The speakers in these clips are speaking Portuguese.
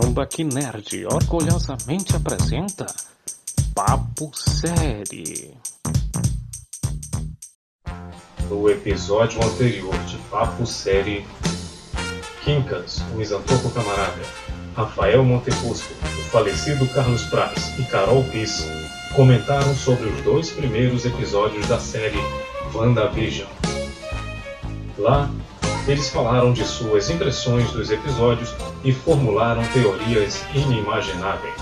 Tambaqui Nerd orgulhosamente apresenta Papo Série. No episódio anterior de Papo Série, Quincas, o misantropo camarada, Rafael Montefusco, o falecido Carlos Praz e Carol Piss comentaram sobre os dois primeiros episódios da série WandaVision. Lá, eles falaram de suas impressões dos episódios e formularam teorias inimagináveis.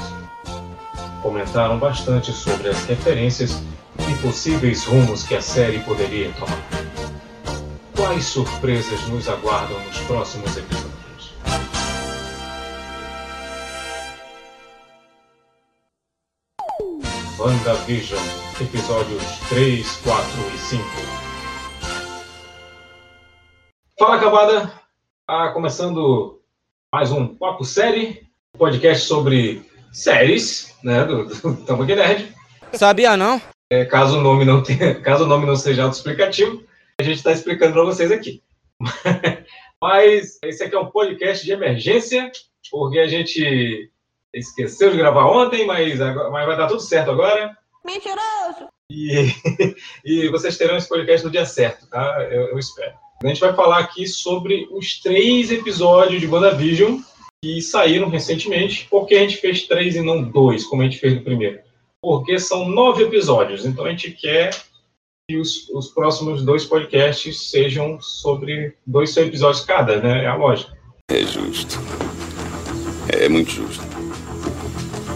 Comentaram bastante sobre as referências e possíveis rumos que a série poderia tomar. Quais surpresas nos aguardam nos próximos episódios? WandaVision, episódios 3, 4 e 5. Fala, cambada! Ah, começando mais um Papo Série, podcast sobre séries, né, do, do Tambaqui Nerd. Sabia não? É, caso o nome não tenha, caso o nome não seja autoexplicativo, a gente está explicando para vocês aqui. Mas esse aqui é um podcast de emergência, porque a gente esqueceu de gravar ontem, mas, agora, mas vai dar tudo certo agora. Mentiroso! E, e vocês terão esse podcast no dia certo, tá? Eu, eu espero. A gente vai falar aqui sobre os três episódios de WandaVision que saíram recentemente. Por que a gente fez três e não dois, como a gente fez no primeiro? Porque são nove episódios, então a gente quer que os, os próximos dois podcasts sejam sobre dois episódios cada, né? É a lógica. É justo. É muito justo.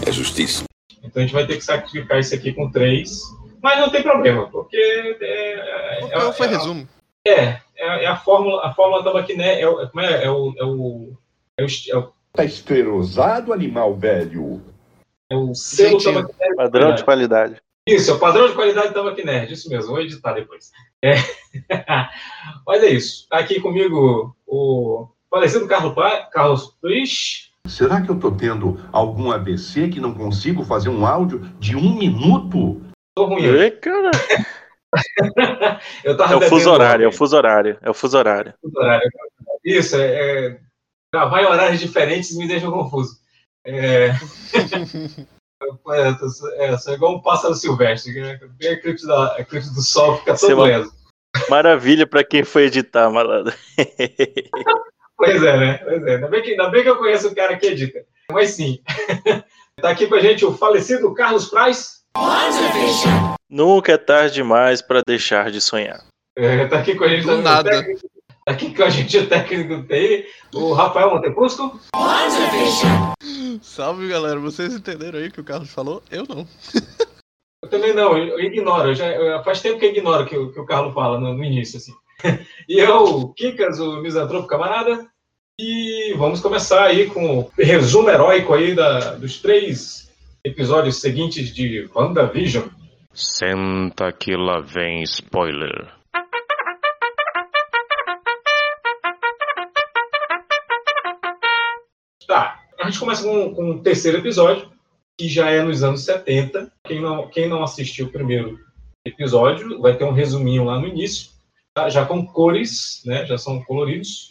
É justíssimo. Então a gente vai ter que sacrificar isso aqui com três. Mas não tem problema, porque. É, é, Qual foi é- resumo? É, é, é a fórmula, a fórmula da Maquiné, é, o- é, como é, é o. É o, é o, é o, Tá esclerosado, animal velho. é o selo. Padrão de qualidade. Isso, é o padrão de qualidade Tambaqui Nerd, isso mesmo, vou editar depois. É. Mas é isso. Tá aqui comigo o falecido Carlos, Pa- Carlos Prich. Será que eu tô tendo algum AVC que não consigo fazer um áudio de um minuto? Tô ruim. Ê, cara, Eu tava é o fuso bebendo horário, é o fuso horário, é o fuso horário. Fuso horário. Isso, é, é, gravar em horários diferentes me deixa confuso. É, é, sou- é, igual um pássaro silvestre. né? Vem a eclipse, da, a eclipse do sol, fica todo leso. Maravilha pra quem foi editar, malandro. Pois é, né? Pois é. Ainda bem, que, ainda bem que eu conheço o cara que edita. Mas sim. tá aqui com a gente o falecido Carlos Praz. Nunca é tarde demais pra deixar de sonhar. É, tá aqui com a gente Do nada. técnico- Tá aqui com a gente o técnico do TI, o Rafael Montepusco. Salve galera, vocês entenderam aí o que o Carlos falou? Eu não. Eu também não, eu, eu ignoro. Eu já, eu- faz tempo que eu ignoro o que, o que o Carlos fala no, no início. Assim. E eu, Kikas, o misantropo camarada. E vamos começar aí com o resumo heróico aí da, dos três episódios seguintes de WandaVision. Senta que lá vem spoiler. Tá, a gente começa com, com o terceiro episódio, que já é nos anos 70. Quem não, quem não assistiu o primeiro episódio, vai ter um resuminho lá no início, tá? já com cores, né, já são coloridos.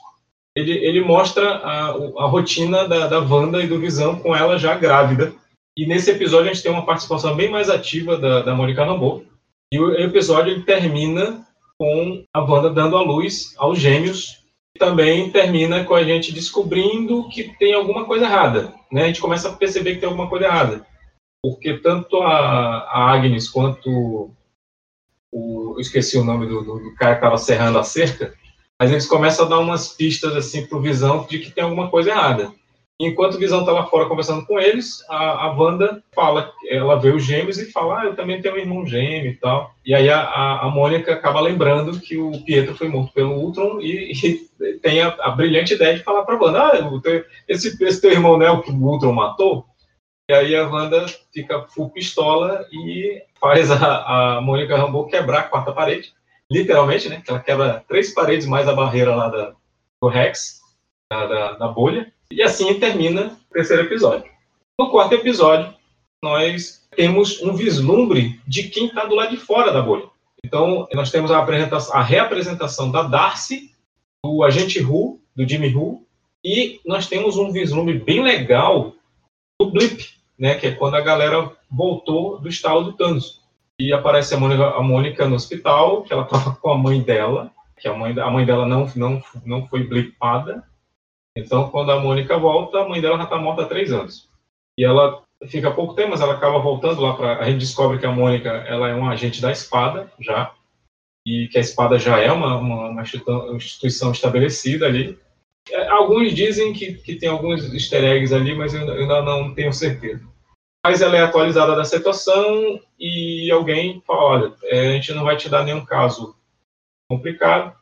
Ele, ele mostra a, a rotina da, da Wanda e do Visão com ela já grávida. E nesse episódio a gente tem uma participação bem mais ativa da, da Mônica Rambeau. E o episódio ele termina com a Wanda dando à luz aos gêmeos também termina com a gente descobrindo que tem alguma coisa errada. Né? A gente começa a perceber que tem alguma coisa errada. Porque tanto a, a Agnes quanto o. Eu esqueci o nome do, do- do cara que estava serrando a cerca, mas eles começam a dar umas pistas assim pro Visão de que tem alguma coisa errada. Enquanto o Visão está lá fora conversando com eles, a, a Wanda fala, ela vê os gêmeos e fala, ah, eu também tenho um irmão gêmeo e tal. E aí a, a, a Mônica acaba lembrando que o Pietro foi morto pelo Ultron e, e tem a, a brilhante ideia de falar pra Wanda, ah, esse, esse teu irmão não é o que o Ultron matou? E aí a Wanda fica full pistola e faz a, a Mônica Rambeau quebrar a quarta parede, literalmente, né? Ela quebra três paredes mais a barreira lá da, do Rex, da, da, da bolha. E assim termina o terceiro episódio. No quarto episódio, nós temos um vislumbre de quem está do lado de fora da bolha. Então, nós temos a, a reapresentação da Darcy, do agente Who, do Jimmy Who, E nós temos um vislumbre bem legal do blip, né? Que é quando a galera voltou do estado do Thanos. E aparece a Mônica, a Mônica no hospital, que ela estava com a mãe dela, que a mãe, a mãe dela não, não, não foi blipada. Então, quando a Mônica volta, a mãe dela já está morta há três anos. E ela fica pouco tempo, mas ela acaba voltando lá para. A gente descobre que a Mônica ela é um agente da espada já, e que a espada já é uma, uma, uma instituição estabelecida ali. É, alguns dizem que, que tem alguns easter eggs ali, mas eu ainda não tenho certeza. Mas ela é atualizada da situação e alguém fala: olha, é, a gente não vai te dar nenhum caso complicado,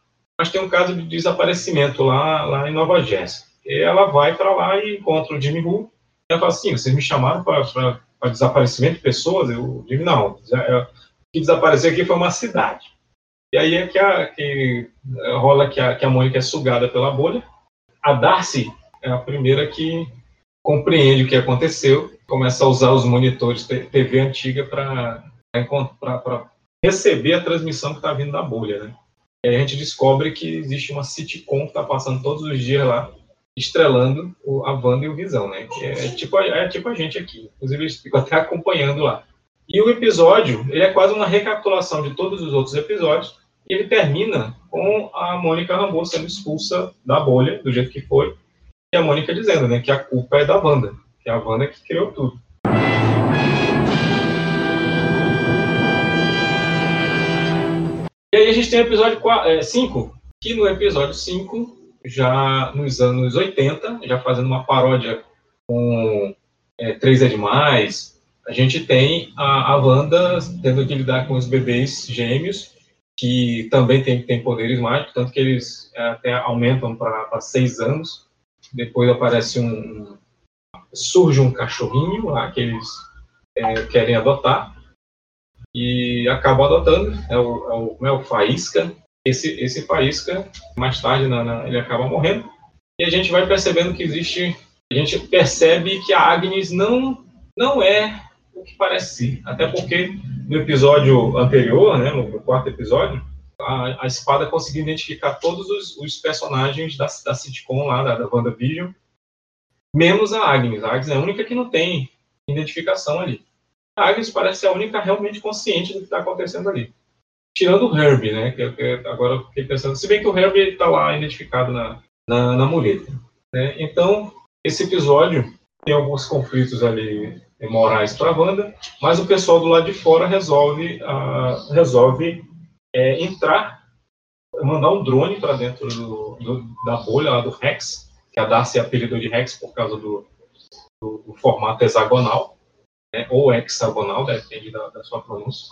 mas tem um caso de desaparecimento lá, lá em Nova Jersey. E ela vai para lá e encontra o Jimmy Woo ela fala assim, vocês me chamaram para desaparecimento de pessoas? Eu digo, não, o que desapareceu aqui foi uma cidade. E aí é que, a, que rola que a, que a Mônica é sugada pela bolha. A Darcy é a primeira que compreende o que aconteceu, começa a usar os monitores TV antiga para receber a transmissão que está vindo da bolha, né? E a gente descobre que existe uma sitcom que está passando todos os dias lá, estrelando o, a Wanda e o Visão, né? É, é, tipo, é tipo a gente aqui. Inclusive, eles ficam até acompanhando lá. E o episódio, ele é quase uma recapitulação de todos os outros episódios. E ele termina com a Mônica Rambeau sendo expulsa da bolha, do jeito que foi. E a Mônica dizendo, né, que a culpa é da Wanda. Que é a Wanda que criou tudo. E aí a gente tem o episódio 5, é, que no episódio 5 já nos anos 80, já fazendo uma paródia com é, Três é Demais, a gente tem a, a Wanda tendo que lidar com os bebês gêmeos, que também tem, tem poderes mágicos, tanto que eles é, até aumentam para seis anos. Depois aparece um. surge um cachorrinho lá que eles é, querem adotar e acabam adotando. É o, é o, é o Faísca, esse, esse Faísca, mais tarde, na, na, ele acaba morrendo. E a gente vai percebendo que existe. A gente percebe que a Agnes não, não é o que parece ser. Até porque no episódio anterior, né, no quarto episódio, a, a espada conseguiu identificar todos os, os personagens da, da sitcom lá, da, da WandaVision, menos a Agnes. A Agnes é a única que não tem identificação ali. Agnes parece ser a única realmente consciente do que está acontecendo ali. Tirando o Herbie, né? Que, que agora eu fiquei pensando. Se bem que o Herbie está lá identificado na, na, na muleta. Né? Então, esse episódio tem alguns conflitos ali morais para a Wanda, mas o pessoal do lado de fora resolve, uh, resolve é, entrar, mandar um drone para dentro do, do, da bolha lá do Rex, que a Darcy apelidou de Rex por causa do, do, do formato hexagonal, né, ou hexagonal, depende da, da sua pronúncia.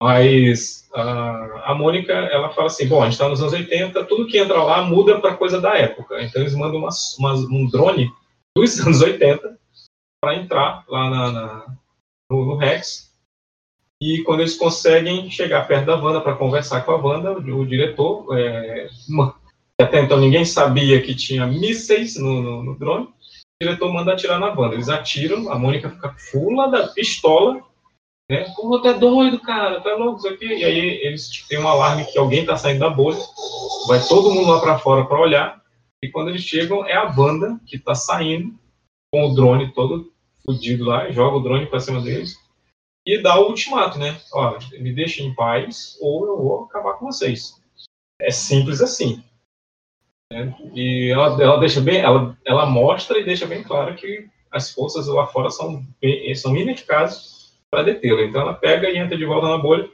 Mas a, a Mônica, ela fala assim, bom, a gente está nos anos 80, tudo que entra lá muda para coisa da época. Então eles mandam uma, uma, um drone dos anos 80 para entrar lá na, na no, no, Rex. E quando eles conseguem chegar perto da Wanda para conversar com a Wanda, o, o diretor, é, até então ninguém sabia que tinha mísseis no, no, no drone, o diretor manda atirar na Wanda. Eles atiram, a Mônica fica fula da pistola né? Pô, tá doido, cara, tá louco, isso aqui. E aí eles têm um alarme que alguém tá saindo da bolha, vai todo mundo lá para fora para olhar, e quando eles chegam, é a banda que tá saindo com o drone todo fudido lá, joga o drone para cima deles e dá o ultimato, né? Ó, me deixem em paz ou eu vou acabar com vocês. É simples assim. Né? E ela, ela deixa bem, ela, ela mostra e deixa bem claro que as forças lá fora são, bem, são ineficazes para detê-la. Então ela pega e entra de volta na bolha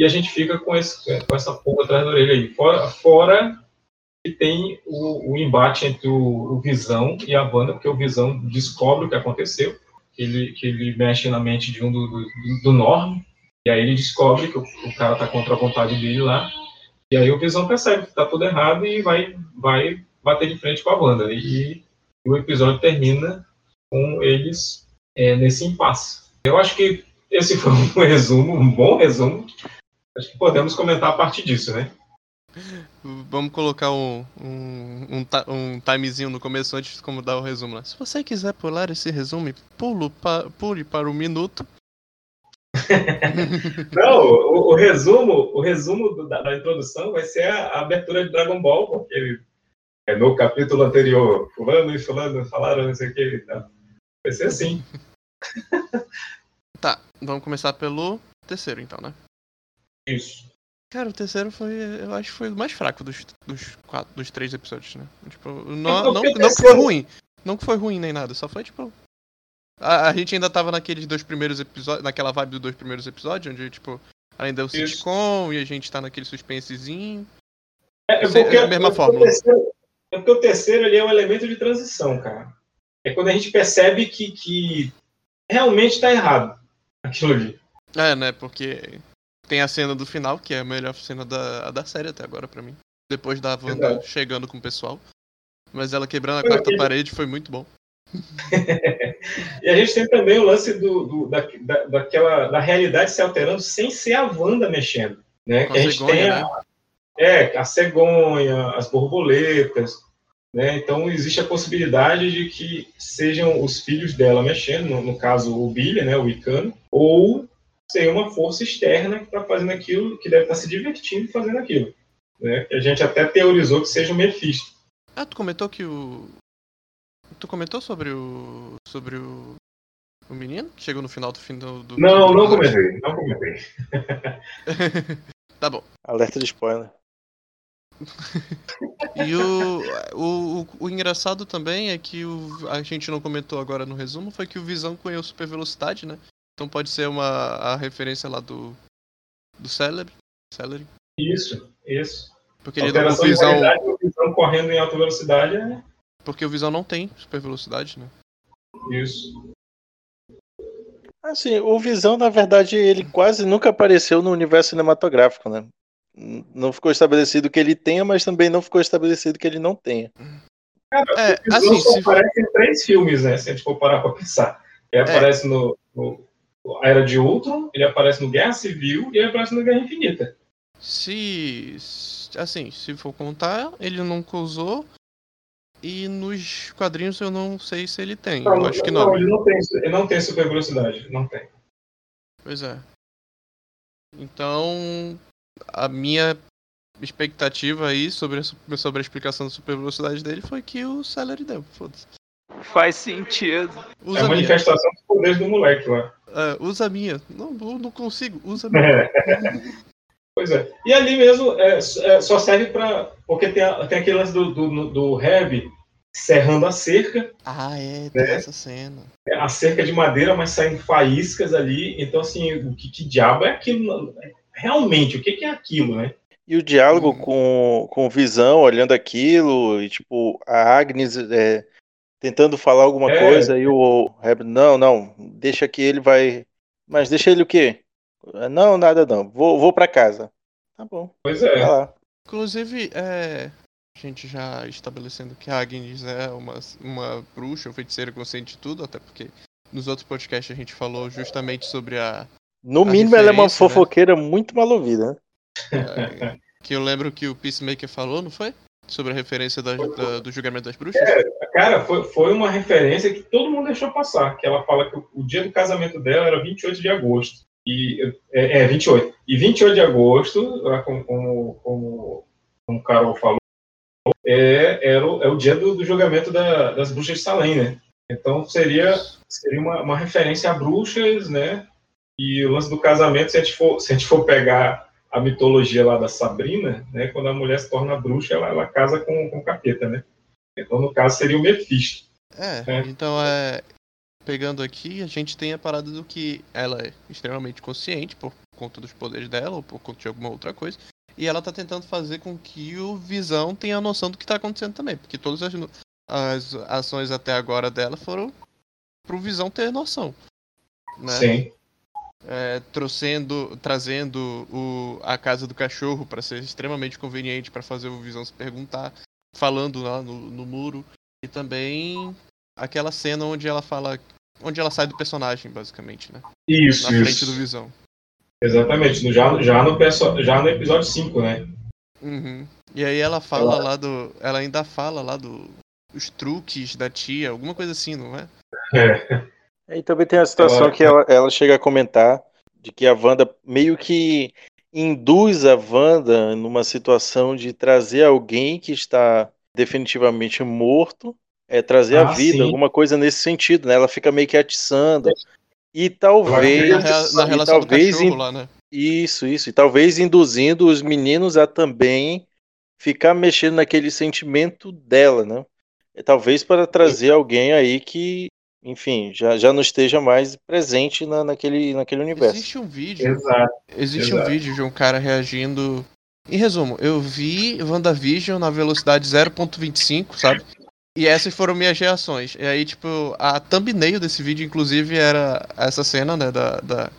e a gente fica com, esse, com essa pulga atrás da orelha aí. Fora, fora que tem o, o embate entre o, o, Visão e a Wanda, porque o Visão descobre o que aconteceu, que ele, que ele mexe na mente de um do, do, do Norm, e aí ele descobre que o, o cara está contra a vontade dele lá, e aí o Visão percebe que está tudo errado e vai, vai bater de frente com a Wanda. E, e o episódio termina com eles é, nesse impasse. Eu acho que esse foi um resumo, um bom resumo. Acho que podemos comentar a partir disso, né? Vamos colocar um, um, um, um timezinho no começo antes de como dar o resumo. Né? Se você quiser pular esse resumo, pulo pa, pule para o minuto. Não, o, o, resumo, o resumo da, da, introdução vai ser a, a, abertura de Dragon Ball, porque É, no capítulo anterior, fulano e fulano falaram não sei o que. Então, vai ser assim. Tá, vamos começar pelo terceiro então, né? Isso. Cara, o terceiro foi. Eu acho que foi o mais fraco dos, dos, quatro, dos três episódios, né? Tipo, não, Então, não, porque não que foi ruim. Não que foi ruim nem nada, só foi tipo. A, a gente ainda tava naqueles dois primeiros episódios. Naquela vibe dos dois primeiros episódios, onde, tipo, ainda é o Isso. sitcom e a gente tá naquele suspensezinho. É, é Sim, porque, é a mesma é fórmula. O terceiro, é porque o terceiro ali é um elemento de transição, cara. É quando a gente percebe que, que realmente está errado aquilo ali. É, né? Porque tem a cena do final, que é a melhor cena da, da série até agora pra mim. Depois da Wanda Exato. chegando com o pessoal. Mas ela quebrando a Foi quarta aquele- parede foi muito bom. E a gente tem também o lance do, do- da, da, daquela, da realidade se alterando sem ser a Wanda mexendo. Né? Com Que a gente cegonha, tem a, é, a cegonha, as borboletas. Né? Então existe a possibilidade de que sejam os filhos dela mexendo, no, no caso o Billy, né, o Icano, ou ser uma força externa que está fazendo aquilo, que deve estar se divertindo fazendo aquilo. Né? Que a gente até teorizou que seja o Mephisto. Ah, tu comentou que o. Tu comentou sobre o. sobre o. O menino? que Chegou no final do fim do. do Não, não comentei, não comentei. Tá bom. Alerta de spoiler. E o, o, o, o engraçado também é que o, a gente não comentou agora no resumo, foi que o Visão ganhou super velocidade, né? Então pode ser uma a referência lá do. do Celery. Celery. Isso, isso. Porque ele não, o de Visão. realidade, o Visão correndo em alta velocidade é Porque o Visão não tem super velocidade, né? isso. Assim, o Visão, na verdade, ele quase nunca apareceu no universo cinematográfico, né? Não ficou estabelecido que ele tenha, mas também não ficou estabelecido que ele não tenha. É, O Visão assim, só se, aparece em três filmes, né? Se a gente for parar pra pensar. Ele aparece no, no Era de Ultron, ele aparece no Guerra Civil e ele aparece no Guerra Infinita. se. Assim, se for contar, ele nunca usou. E nos quadrinhos eu não sei se ele tem. eu acho que não. ele não tem, ele não tem super velocidade, não tem. Pois é. Então, a minha expectativa aí sobre a, sobre a explicação da super velocidade dele foi que o Celery deu. Foda-se. Faz sentido. Usa é a a minha. manifestação dos poderes do moleque lá. É, usa a minha. Não, não consigo. Usa a minha. Pois é. E ali mesmo é, é, só serve para Porque tem, a- tem aquele lance do, do, do Herb serrando a cerca, Ah, é, tem É. essa cena. é, a cerca de madeira, mas saindo faíscas ali. Então, assim, o que, que diabo é aquilo? Realmente, o que, que é aquilo, né? E o diálogo Hum. com, com o Visão olhando aquilo, e tipo, a Agnes é, tentando falar alguma É. coisa, e o Reb, não, não, deixa que ele vai. Mas deixa ele o quê? Não, nada não. Vou, vou para casa. Tá bom, Pois é. lá. Inclusive, é, a gente já estabelecendo que a Agnes é uma, uma bruxa ou feiticeira consciente de tudo, até porque nos outros podcasts a gente falou justamente sobre a. No A mínimo, ela é uma né? fofoqueira muito mal ouvida, né? é, que eu lembro que o Peacemaker falou, não foi? Sobre a referência da- da- do julgamento das bruxas? Cara, foi, foi uma referência que todo mundo deixou passar. Que ela fala que o, o dia do casamento dela era 28 de agosto. E, é, é 28. E 28 de agosto, como, como, como, Carol falou, é, era o, é o dia do, do julgamento da- das bruxas de Salem, né? Então seria, seria uma, uma referência a bruxas, né? E o lance do casamento, se a gente for, se a gente for pegar a mitologia lá da Sabrina, né? Quando a mulher se torna bruxa, ela, ela casa com, com o capeta, né? Então, no caso, seria o Mephisto. É, É. então é. Pegando aqui, a gente tem a parada do que ela é extremamente consciente por conta dos poderes dela ou por conta de alguma outra coisa. E ela tá tentando fazer com que o Visão tenha a noção do que tá acontecendo também. Porque todas as, as ações até agora dela foram pro Visão ter noção. Né? Sim. É, trouxendo, trazendo o, a casa do cachorro para ser extremamente conveniente para fazer o Visão se perguntar, falando lá no, no muro e também aquela cena onde ela fala, onde ela sai do personagem basicamente, né? Isso, Na frente isso. do Visão. Exatamente. Já, já, no, perso- já no episódio 5, né? Uhum. E aí ela fala Ela- lá do, ela ainda fala lá do os truques da tia, alguma coisa assim, não é? É. E também tem a situação Ela- que ela, ela chega a comentar de que a Wanda meio que induz a Wanda numa situação de trazer alguém que está definitivamente morto, é trazer a Ah, vida, sim. alguma coisa nesse sentido, né? Ela fica meio que atiçando. E Eu talvez, acho Na, rea- na e relação talvez do cachorro in- lá, né? isso, isso, e talvez induzindo os meninos a também ficar mexendo naquele sentimento dela, né? É, talvez para trazer alguém aí que, enfim, já, já não esteja mais presente na, naquele, naquele universo. Existe um vídeo. Exato. Existe um exato. vídeo de um cara reagindo. Em resumo, eu vi WandaVision na velocidade 0.25, sabe? E essas foram minhas reações. E aí, tipo, a thumbnail desse vídeo, inclusive, era essa cena, né, da, da,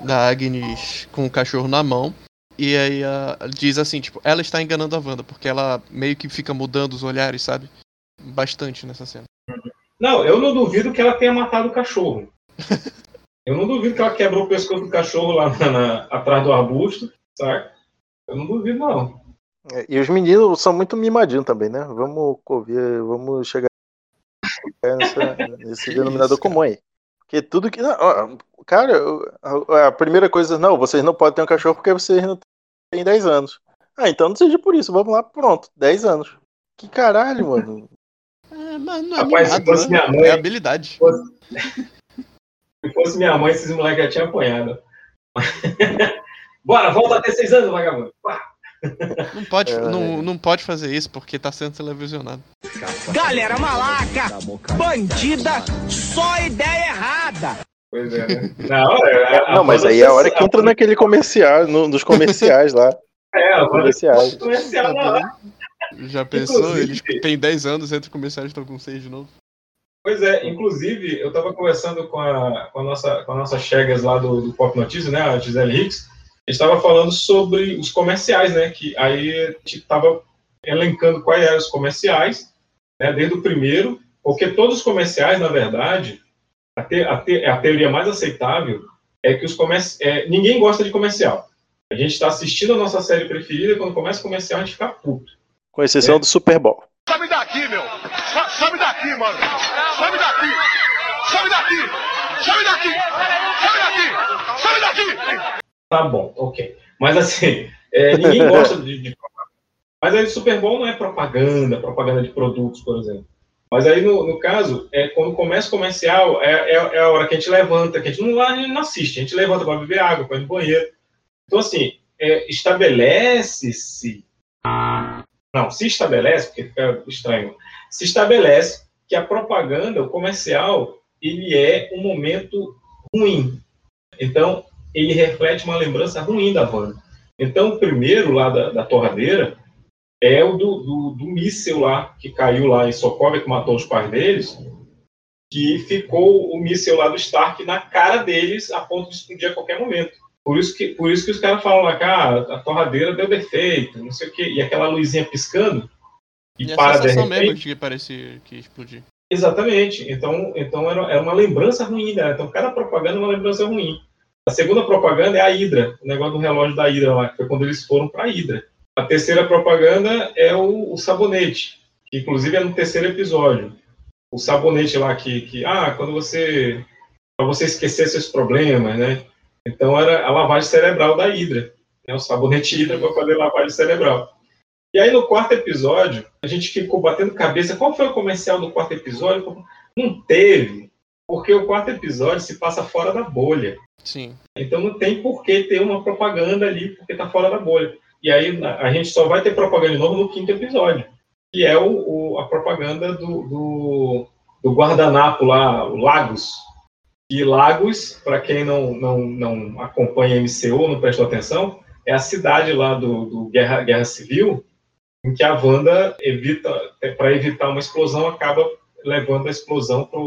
da Agnes com o cachorro na mão. E aí a- diz assim, tipo, ela está enganando a Wanda, porque ela meio que fica mudando os olhares, sabe? Bastante nessa cena. Não, eu não duvido que ela tenha matado o cachorro. Eu não duvido que ela quebrou o pescoço do cachorro lá na- na- atrás do arbusto, saca? Eu não duvido, não. É, E os meninos são muito mimadinhos também, né? Vamos ver, vamos chegar nessa- nesse denominador isso, comum aí. Porque tudo que. não, cara, a, primeira coisa, não, vocês não podem ter um cachorro porque vocês não têm 10 anos. Ah, então não seja por isso, vamos lá, pronto, 10 anos. Que caralho, mano. É, mas não é Rapaz, se fosse né? minha mãe- É habilidade. Se fosse minha mãe, esses moleques já tinham apanhado. Bora, volta a ter seis anos, vagabundo. Pá. Não pode, É. não, não pode fazer isso porque tá sendo televisionado. Galera malaca, bandida, só ideia errada. Pois é, né? Hora, a- a Não, mas aí é a hora se- que entra naquele comercial, no- nos comerciais lá. É, a Wanda comerciais. comercial hora. Já pensou? Inclusive- Eles têm 10 anos, entre comerciais estão com 6 de novo. Pois é, inclusive, eu estava conversando com a, com a nossa, com a nossa Chegas lá do, do Pop Notícias, né, a Gisele Hicks, estava falando sobre os comerciais, né, que aí a gente estava elencando quais eram os comerciais, né, desde o primeiro, porque todos os comerciais, na verdade, a, te, a, te, a teoria mais aceitável é que os comerci é, ninguém gosta de comercial. A gente está assistindo a nossa série preferida e quando começa o comercial a gente fica puto. Com exceção do Super Bowl. Sobe daqui, meu! Sobe daqui, mano! Sobe daqui! Sobe daqui! Sobe daqui! Sobe daqui! Sobe daqui! Tá bom, ok. Mas assim, é, ninguém gosta de, de propaganda. Mas aí Super Bowl não é propaganda, propaganda de produtos, por exemplo. Mas aí, no, no caso, é, quando começa o comercial, é, é, é a hora que a gente levanta, que a gente não, a gente não assiste, a gente levanta para beber água, para ir no banheiro. Então, assim, é, estabelece-se. Não, se estabelece, porque fica estranho. Se estabelece que a propaganda, o comercial, ele é um momento ruim. Então, ele reflete uma lembrança ruim da Wanda. Então, o primeiro lá da, da torradeira é o do, do, do míssil lá, que caiu lá em Sokovia, que matou os pais deles, que ficou o míssil lá do Stark na cara deles, a ponto de explodir a qualquer momento. Por isso que, por isso que os caras falam lá, cara, a torradeira deu defeito, não sei o quê, e aquela luzinha piscando, e, E a para de sensação repente. mesmo de que parecia que explodir. Exatamente. Então, então era, era uma lembrança ruim dela. Então, cada propaganda é uma lembrança ruim. A segunda propaganda é a Hydra, o negócio do relógio da Hydra lá, que foi quando eles foram para a Hydra. A terceira propaganda é o, o sabonete, que inclusive é no terceiro episódio. O sabonete lá que, que ah, quando você. para você esquecer seus problemas, né? Então era a lavagem cerebral da Hydra. Né? O sabonete Hydra para fazer lavagem cerebral. E aí no quarto episódio, a gente ficou batendo cabeça. Qual foi o comercial do quarto episódio? Não teve, porque o quarto episódio se passa fora da bolha. Sim. Então não tem por que ter uma propaganda ali, porque tá fora da bolha. E aí a gente só vai ter propaganda de novo no quinto episódio, que é o, o- a propaganda do, do, do guardanapo lá, o Lagos. E Lagos, para quem não, não, não acompanha MCU, não prestou atenção, é a cidade lá do, do Guerra, Guerra Civil, em que a Wanda evita, para evitar uma explosão, acaba levando a explosão para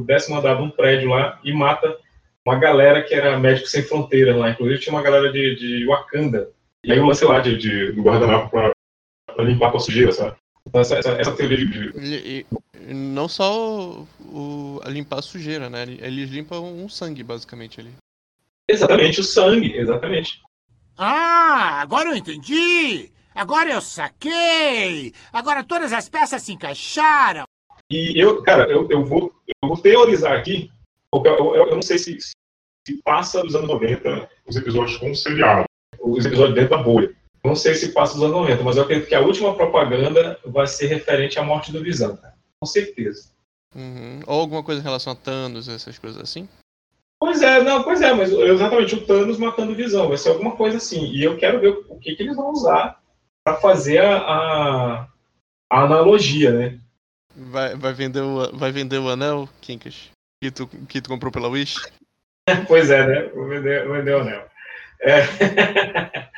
o décimo andar de um prédio lá e mata uma galera que era médico sem fronteiras lá. Inclusive tinha uma galera de, de Wakanda. E aí o lance lá de, de, do guardanapo pra, pra limpar com a sujeira, sabe? Então essa, essa, essa teoria de... de- E, e não só o, o- a limpar a sujeira, né? Eles limpam um sangue, basicamente, ali. Exatamente, o sangue, exatamente. Ah, agora eu entendi. Agora eu saquei. Agora todas as peças se encaixaram. E eu, cara, eu, eu, vou, eu vou teorizar aqui, porque eu, eu, eu não sei se, se passa dos anos 90 os episódios com o seriado, os episódios dentro da bolha. Não sei se passa dos anos 90, mas eu acredito que a última propaganda vai ser referente à morte do Visão, cara. Com certeza. Uhum. Ou alguma coisa em relação a Thanos, essas coisas assim? Pois é, não, pois é, mas exatamente o Thanos matando o Visão, vai ser alguma coisa assim. E eu quero ver o que, que eles vão usar para fazer a, a, a analogia, né? Vai, vai, vender o, vai vender o anel, Kinkas? Que tu, que tu comprou pela Wish? pois é, né? Vou vender, vou vender o anel. É...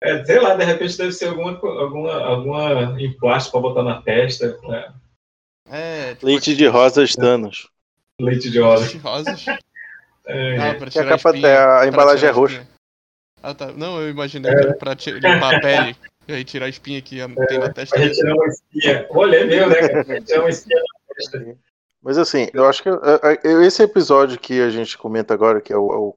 é, sei lá, de repente deve ser alguma, alguma, alguma em plástico para botar na testa. Né? É, tipo Leite de rosas Thanos. Leite de rosa. de rosas. É, Ah, pra Que a tirar capa- espinha, a embalagem é roxa. Ah, tá. Não, eu imaginei que era pra limpar a pele. E aí tirar a espinha que tem na testa. Retirar uma espinha. Olha, é meu, né? retirar uma espinha na testa. Mas assim, eu acho que uh, uh, esse episódio que a gente comenta agora, que é o, é o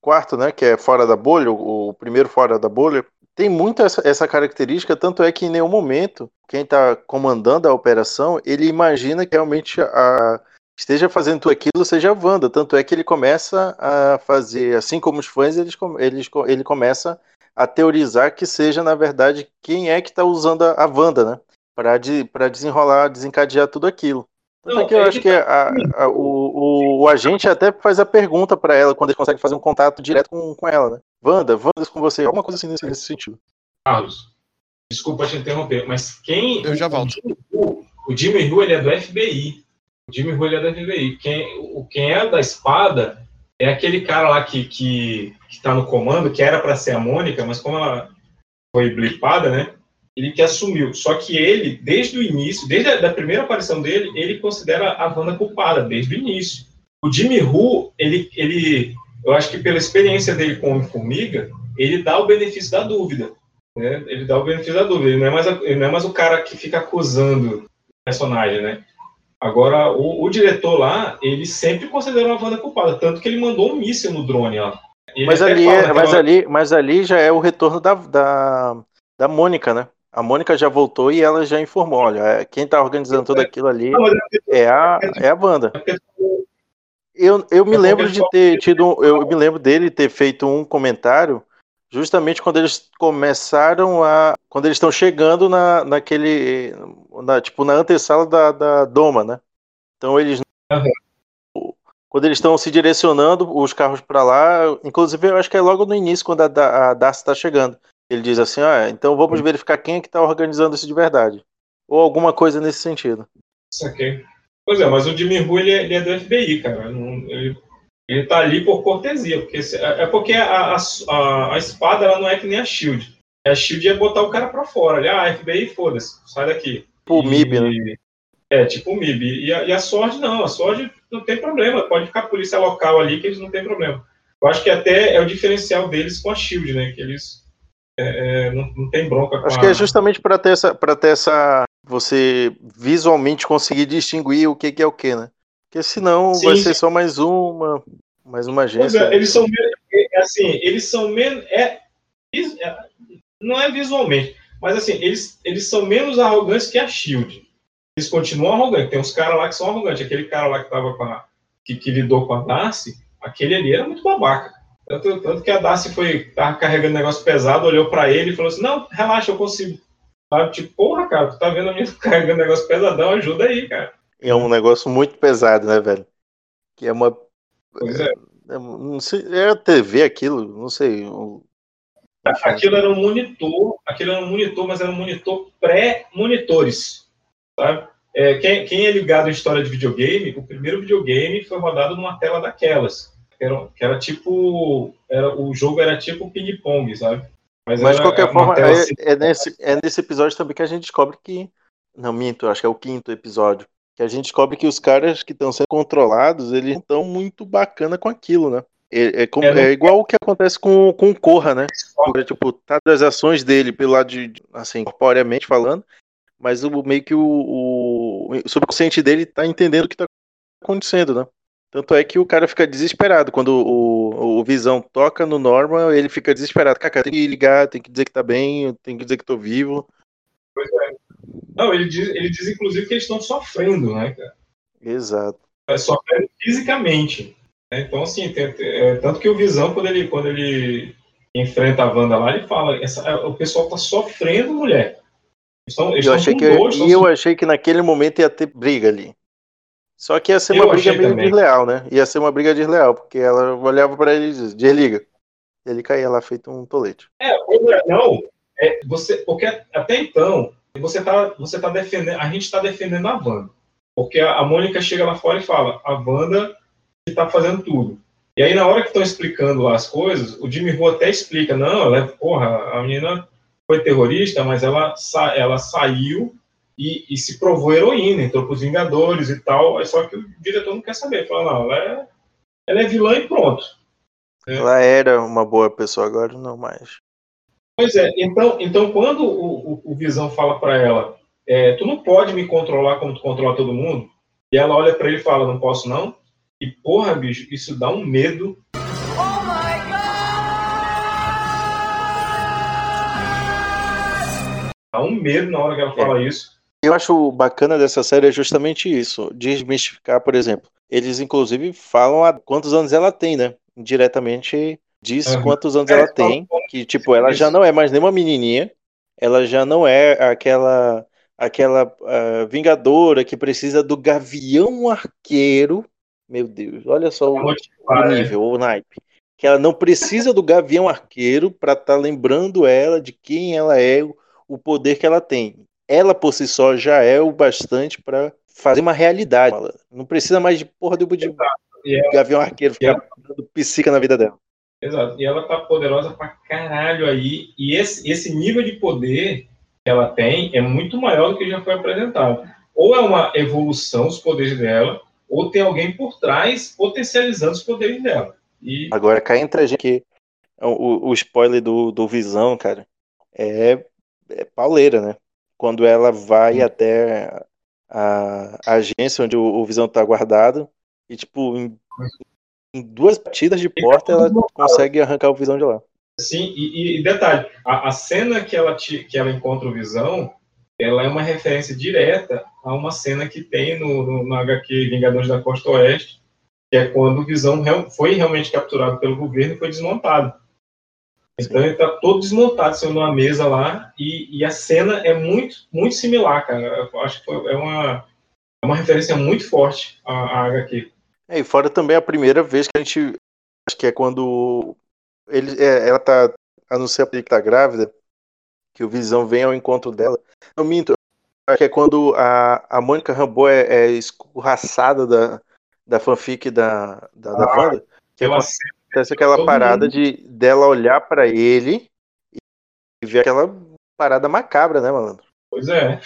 quarto, né? Que é fora da bolha, o, o primeiro fora da bolha, tem muito essa, essa característica, tanto é que em nenhum momento quem está comandando a operação, ele imagina que realmente a, esteja fazendo tudo aquilo seja a Wanda. Tanto é que ele começa a fazer, assim como os fãs, eles, eles, ele começa a teorizar que seja, na verdade, quem é que está usando a, a Wanda, né? Para de, pra desenrolar, desencadear tudo aquilo. Não, é que eu ele acho que a- a- o, o, o agente até faz a pergunta para ela quando ele consegue fazer um contato direto com, com ela, né? Wanda, Wanda com você, alguma coisa assim nesse, nesse sentido. Carlos, desculpa te interromper, mas quem. Eu já o- volto. O Jimmy Woo, ele é do FBI. O Jimmy Woo, ele é do FBI. Quem, o, quem é da espada é aquele cara lá que, que, que tá no comando, que era para ser a Mônica, mas como ela foi blipada, né? Ele que assumiu. Só que ele, desde o início, desde a da primeira aparição dele, ele considera a Wanda culpada, desde o início. O Jimmy Woo, ele, ele, eu acho que pela experiência dele com Homem-Formiga, ele dá o benefício da dúvida né? Ele dá o benefício da dúvida. Ele não é mais, ele não é mais o cara que fica acusando o personagem, né? Agora, o, o diretor lá, ele sempre considerou a Wanda culpada, tanto que ele mandou um míssil no drone lá. Mas ali, é, mas, hora- ali, mas ali já é o retorno da, da, da Mônica, né? A Mônica já voltou e ela já informou, olha, é, quem tá organizando tudo aquilo ali mas é a, é a Wanda. é Eu, eu me É lembro de ter tido, um- eu me lembro dele ter feito um comentário justamente quando eles começaram a, quando eles estão chegando na, naquele, na, tipo na antessala da, da Doma, né? Então eles, quando eles estão se direcionando os carros para lá, inclusive eu acho que é logo no início quando a, a Darcy está chegando, ele diz assim, ah, então vamos verificar quem é que está organizando isso de verdade, ou alguma coisa nesse sentido. Saquei. Pois é, mas o Jimmy Woo, ele é, ele é do FBI, cara. Não- ele, ele tá ali por cortesia, porque se- é é porque a, a, a, espada ela não é que nem a Shield. A Shield ia botar o cara pra fora. Ali, ah, FBI, foda-se, sai daqui. Tipo o MIB, né? E- É, tipo o MIB. E a, e a Sword não, a Sword não tem problema, pode ficar a polícia local ali que eles não tem problema. Eu acho que até é o diferencial deles com a Shield, né? Que eles é, é, não, não tem bronca com Acho a... que é justamente para ter essa, para ter essa, você visualmente conseguir distinguir o que, que é o que, né? Porque senão Sim, vai ser só mais uma, mais uma Pois agência. é, eles são é, assim, eles são menos, é, é, não é visualmente, mas assim, eles, eles são menos arrogantes que a Shield. Eles continuam arrogantes. Tem uns caras lá que são arrogantes. Aquele cara lá que tava com a, que, que lidou com a Darcy, aquele ali era muito babaca. Tanto, tanto que a Darcy foi, tava carregando negócio pesado, olhou pra ele e falou assim: Não, relaxa, eu consigo. Sabe? Tipo, porra, cara, tu tá vendo a minha carregando negócio pesadão, ajuda aí, cara. É um negócio muito pesado, né, velho? Que é uma, Pois é. é, não sei, é a TV aquilo, não sei. um-. Aquilo era um monitor, aquilo era um monitor, mas era um monitor pré-monitores. Sabe? É, quem, quem é ligado à história de videogame, o primeiro videogame foi rodado numa tela daquelas. Que era, que era tipo. Era, o jogo era tipo ping-pong, sabe? Mas era- de qualquer forma, é, assim. é nesse, é nesse episódio também que a gente descobre que. Não, minto, acho que é o quinto episódio. Que a gente descobre que os caras que estão sendo controlados, eles não estão muito bacana com aquilo, né? É, é como- É, é igual o que acontece com, com o Corra, né? Porque, tipo, tá das ações dele pelo lado de, assim, corporeamente falando, mas o, meio que o, o, o subconsciente dele tá entendendo o que tá acontecendo, né? Tanto é que o cara fica desesperado. Quando o, o Visão toca no Norman, ele fica desesperado. Cara, tem que ligar, tem que dizer que tá bem, tem que dizer que tô vivo. Não, ele diz, ele diz inclusive que eles estão sofrendo, né, cara? Exato. É, sofrendo fisicamente. Né? Então, assim, tem- é, tanto que o Visão, quando ele, quando ele enfrenta a Wanda lá, ele fala, essa, é, o pessoal tá sofrendo, mulher. Estão, Eu achei que, dor, estão e eu achei que naquele momento ia ter briga ali. Só que ia ser Eu uma briga achei meio também. desleal, né? Ia ser uma briga desleal, porque ela olhava pra ele e dizia, desliga. E ele caía lá feito um tolete. É, é, não. É, você, porque até então, você tá, você tá defendendo, a gente está defendendo a Wanda. Porque a, a Mônica chega lá fora e fala, a Wanda que tá fazendo tudo. E aí, na hora que estão explicando lá as coisas, o Jimmy Woo até explica, não, ela é, porra, a menina foi terrorista, mas ela, sa ela saiu e, e se provou heroína, entrou pros Vingadores e tal, só que o diretor não quer saber, fala, não, ela é, ela é vilã e pronto. É. Ela era uma boa pessoa, agora não mais. Pois é, então, então quando o, o, o Visão fala pra ela, é, tu não pode me controlar como tu controla todo mundo, e ela olha pra ele e fala, não posso não, e porra, bicho, isso dá um medo. Dá um medo na hora que ela fala isso. Eu acho bacana dessa série é justamente isso, desmistificar, por exemplo. Eles, inclusive, falam há quantos anos ela tem, né? Diretamente diz Aham. quantos anos É, ela tem. Que, tipo, ela já não é mais nenhuma menininha. Ela já não é aquela aquela ah, vingadora que precisa do gavião arqueiro. Meu Deus, olha só o, o né? nível, o naipe. Que ela não precisa do gavião arqueiro para estar lembrando ela de quem ela é, o- poder que ela tem. Ela por si só já é o bastante para fazer uma realidade. Ela não precisa mais de porra de, de ela- gavião arqueiro ela- ficar dando psica na vida dela. Exato. E ela tá poderosa pra caralho aí. E esse, esse nível de poder que ela tem é muito maior do que já foi apresentado. Ou é uma evolução dos poderes dela, ou tem alguém por trás potencializando os poderes dela. E Agora, cá entre a gente, que o, o spoiler do, do Visão, cara, é, é pauleira, né? Quando ela vai até a, a agência onde o, o Visão tá guardado, e, tipo, em, em duas batidas de porta, ela consegue arrancar o Visão de lá. Sim, e, e- e detalhe, a, a cena que ela, te- que ela encontra o Visão, ela é uma referência direta a uma cena que tem no, no, no HQ Vingadores da Costa Oeste, que é quando o Visão real- foi realmente capturado pelo governo e foi desmontado. Então ele está todo desmontado, sendo numa mesa lá, e, e a cena é muito, muito similar, cara. Eu acho que foi, é, uma, é uma referência muito forte à, à HQ. É, e fora também a primeira vez que a gente. Acho que é quando ele, é, ela tá anuncia que tá grávida, que o Visão vem ao encontro dela. Eu minto, acho que é quando a, a Mônica Rambeau é, é escorraçada da, da fanfic da, da, da Ah, Wanda. Que acontece aquela parada mundo- de dela olhar pra ele e ver aquela parada macabra, né, malandro? Pois é.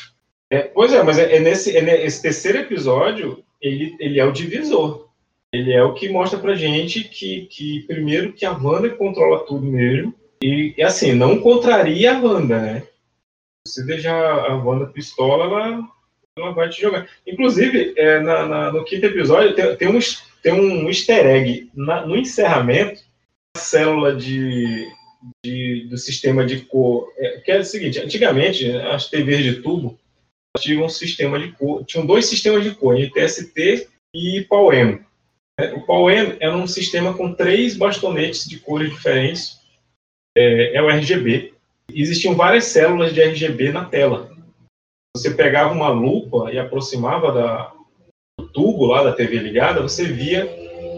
É, pois é, mas é, é nesse, é nesse terceiro episódio, ele, ele é o divisor. Ele é o que mostra pra gente que, que primeiro, que a Wanda controla tudo mesmo. E, e, assim, não contraria a Wanda, né? Se deixar a Wanda pistola, ela, ela vai te jogar. Inclusive, é, na, na- no quinto episódio, tem, tem, um, tem um easter egg na- no encerramento, a célula de, de- do sistema de cor. É, que é o seguinte, antigamente, as TVs de tubo tinham um sistema de cor, tinham dois sistemas de cor, NTST e PAL-M. É, O PAL-M era um sistema com três bastonetes de cores diferentes, é, é o RGB. Existiam várias células de RGB na tela. Você pegava uma lupa e aproximava da, do tubo lá da TV ligada, você via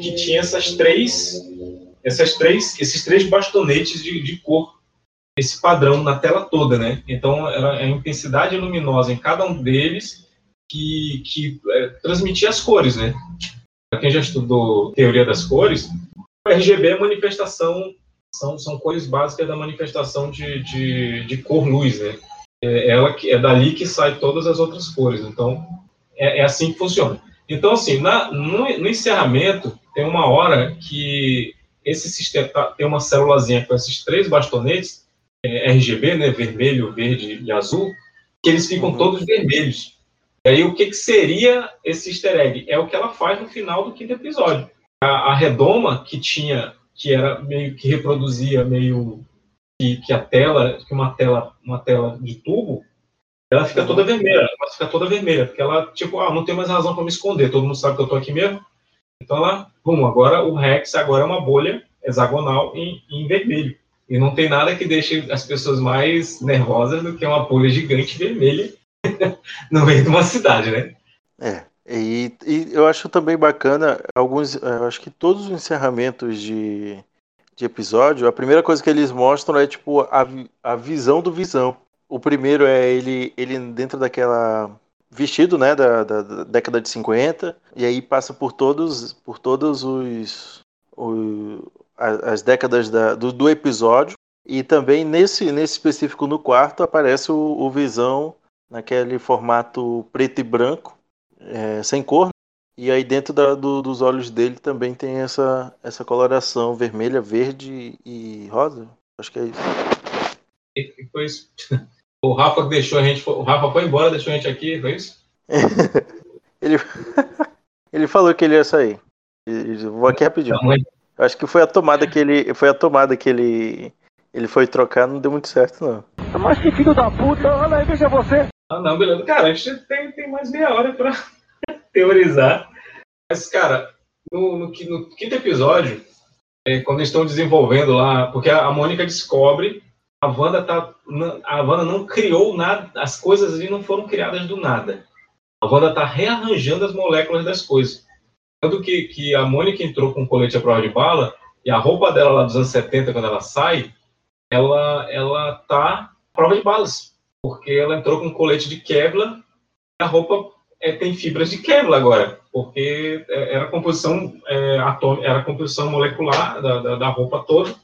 que tinha essas três, essas três, esses três bastonetes de, de cor, esse padrão na tela toda, né? Então era a intensidade luminosa em cada um deles que, que é, transmitia as cores, né? Para quem já estudou teoria das cores, o RGB é manifestação, são, são cores básicas da manifestação de, de, de cor-luz, né? É, ela que, é dali que sai todas as outras cores. Então, é, é assim que funciona. Então, assim, na, no, no encerramento, tem uma hora que esse sistema tá- tem uma célulazinha com esses três bastonetes, é, RGB, né? Vermelho, verde e azul, que eles ficam Uhum. todos vermelhos. E aí, o que, que seria esse easter egg? É o que ela faz no final do quinto episódio. A, a redoma que tinha, que era meio que reproduzia meio que, que a tela, que uma tela, uma tela de tubo, ela fica toda vermelha, ela fica toda vermelha, porque ela, tipo, ah, não tem mais razão para me esconder, todo mundo sabe que eu tô aqui mesmo. Então ela, bum, agora o Rex agora é uma bolha hexagonal em, em vermelho. E não tem nada que deixe as pessoas mais nervosas do que uma bolha gigante vermelha no meio de uma cidade, né? É. E, e eu acho também bacana alguns. Eu acho que todos os encerramentos de, de episódio, a primeira coisa que eles mostram é tipo a, a visão do visão. O primeiro é ele, ele dentro daquela vestido, né, da, da- da década de 50, e aí passa por todos, por todos os, o- a- as décadas da- do, do episódio. E também nesse, nesse específico no quarto aparece o, o Visão naquele formato preto e branco, é, sem cor. E aí dentro da- do- dos olhos dele também tem essa, essa coloração vermelha, verde e rosa. Acho que é isso. E foi isso. O Rafa deixou a gente. O Rafa foi embora, deixou a gente aqui, foi isso? Ele, ele falou que ele ia sair. E- e Vou aqui rapidinho. Eu Acho que foi a tomada que ele. Foi a tomada que ele. Ele foi trocar, não deu muito certo, não. Mas que filho da puta, olha aí, veja você. Ah, não, beleza. Cara, a gente tem, tem mais meia hora pra teorizar. Mas, cara, no, no, no quinto episódio, é, quando eles estão desenvolvendo lá, porque a, a Mônica descobre, a Wanda tá. A Wanda não criou nada, as coisas ali não foram criadas do nada. A Wanda tá rearranjando as moléculas das coisas. Tanto que, que a Mônica entrou com um colete à prova de bala, e a roupa dela lá dos anos 70, quando ela sai, ela, ela tá à prova de balas porque ela entrou com um colete de Kevlar e a roupa é, tem fibras de Kevlar agora, porque é, era a composição é, atômica, era a composição molecular da, da, da roupa toda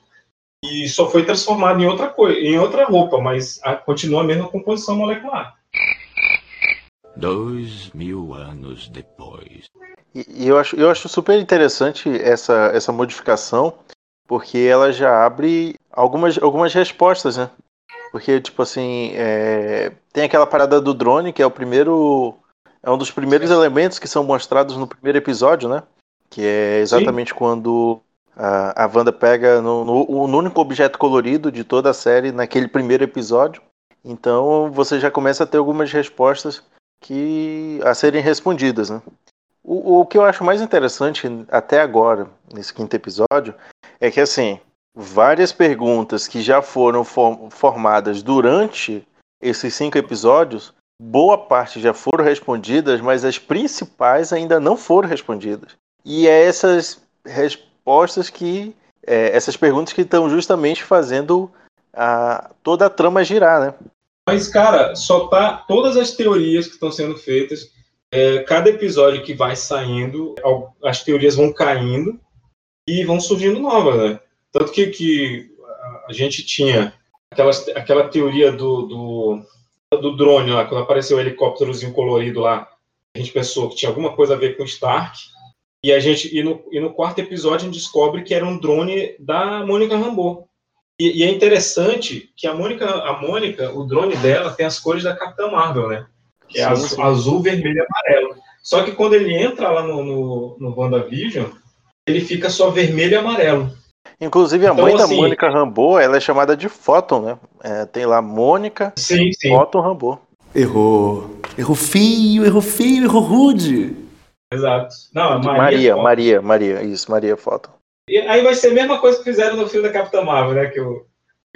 e só foi transformada em outra coisa, em outra roupa, mas a- continua a mesma composição molecular. Dois mil anos depois. E, e eu, acho, eu acho super interessante essa, essa modificação, porque ela já abre algumas, algumas respostas, né? Porque, tipo assim, é, tem aquela parada do drone, que é o primeiro. É um dos primeiros elementos que são mostrados no primeiro episódio, né? Que é exatamente quando a, a Wanda pega no, no, no único objeto colorido de toda a série naquele primeiro episódio. Então você já começa a ter algumas respostas que a serem respondidas, né? O, o que eu acho mais interessante até agora, nesse quinto episódio, é que assim, várias perguntas que já foram for- formadas durante esses cinco episódios, boa parte já foram respondidas, mas as principais ainda não foram respondidas. E é essas respostas que. é, essas perguntas que estão justamente fazendo a, toda a trama girar, né? Mas, cara, só tá todas as teorias que estão sendo feitas, é, cada episódio que vai saindo, as teorias vão caindo e vão surgindo novas, né? Tanto que, que a- gente tinha aquela teoria do, do, do drone lá, quando apareceu o helicópterozinho colorido lá, a gente pensou que tinha alguma coisa a ver com o Stark. E a gente e no, e no quarto episódio a gente descobre que era um drone da Mônica Rambeau. E, e é interessante que a Mônica, a Mônica, o drone dela tem as cores da Capitã Marvel, né? Que é azul, sim. azul, vermelho e amarelo. Só que quando ele entra lá no, no, no WandaVision, ele fica só vermelho e amarelo. Inclusive, a Então, mãe da assim- Mônica Rambeau, ela é chamada de Photon, né? É, tem lá Mônica Sim, sim. Photon Rambeau. Errou. Errou feio, errou feio, errou rude. Exato. Não, De Maria. Maria. Maria, Maria, isso, Maria Photon. E aí vai ser a mesma coisa que fizeram no filme da Capitã Marvel, né? Que o,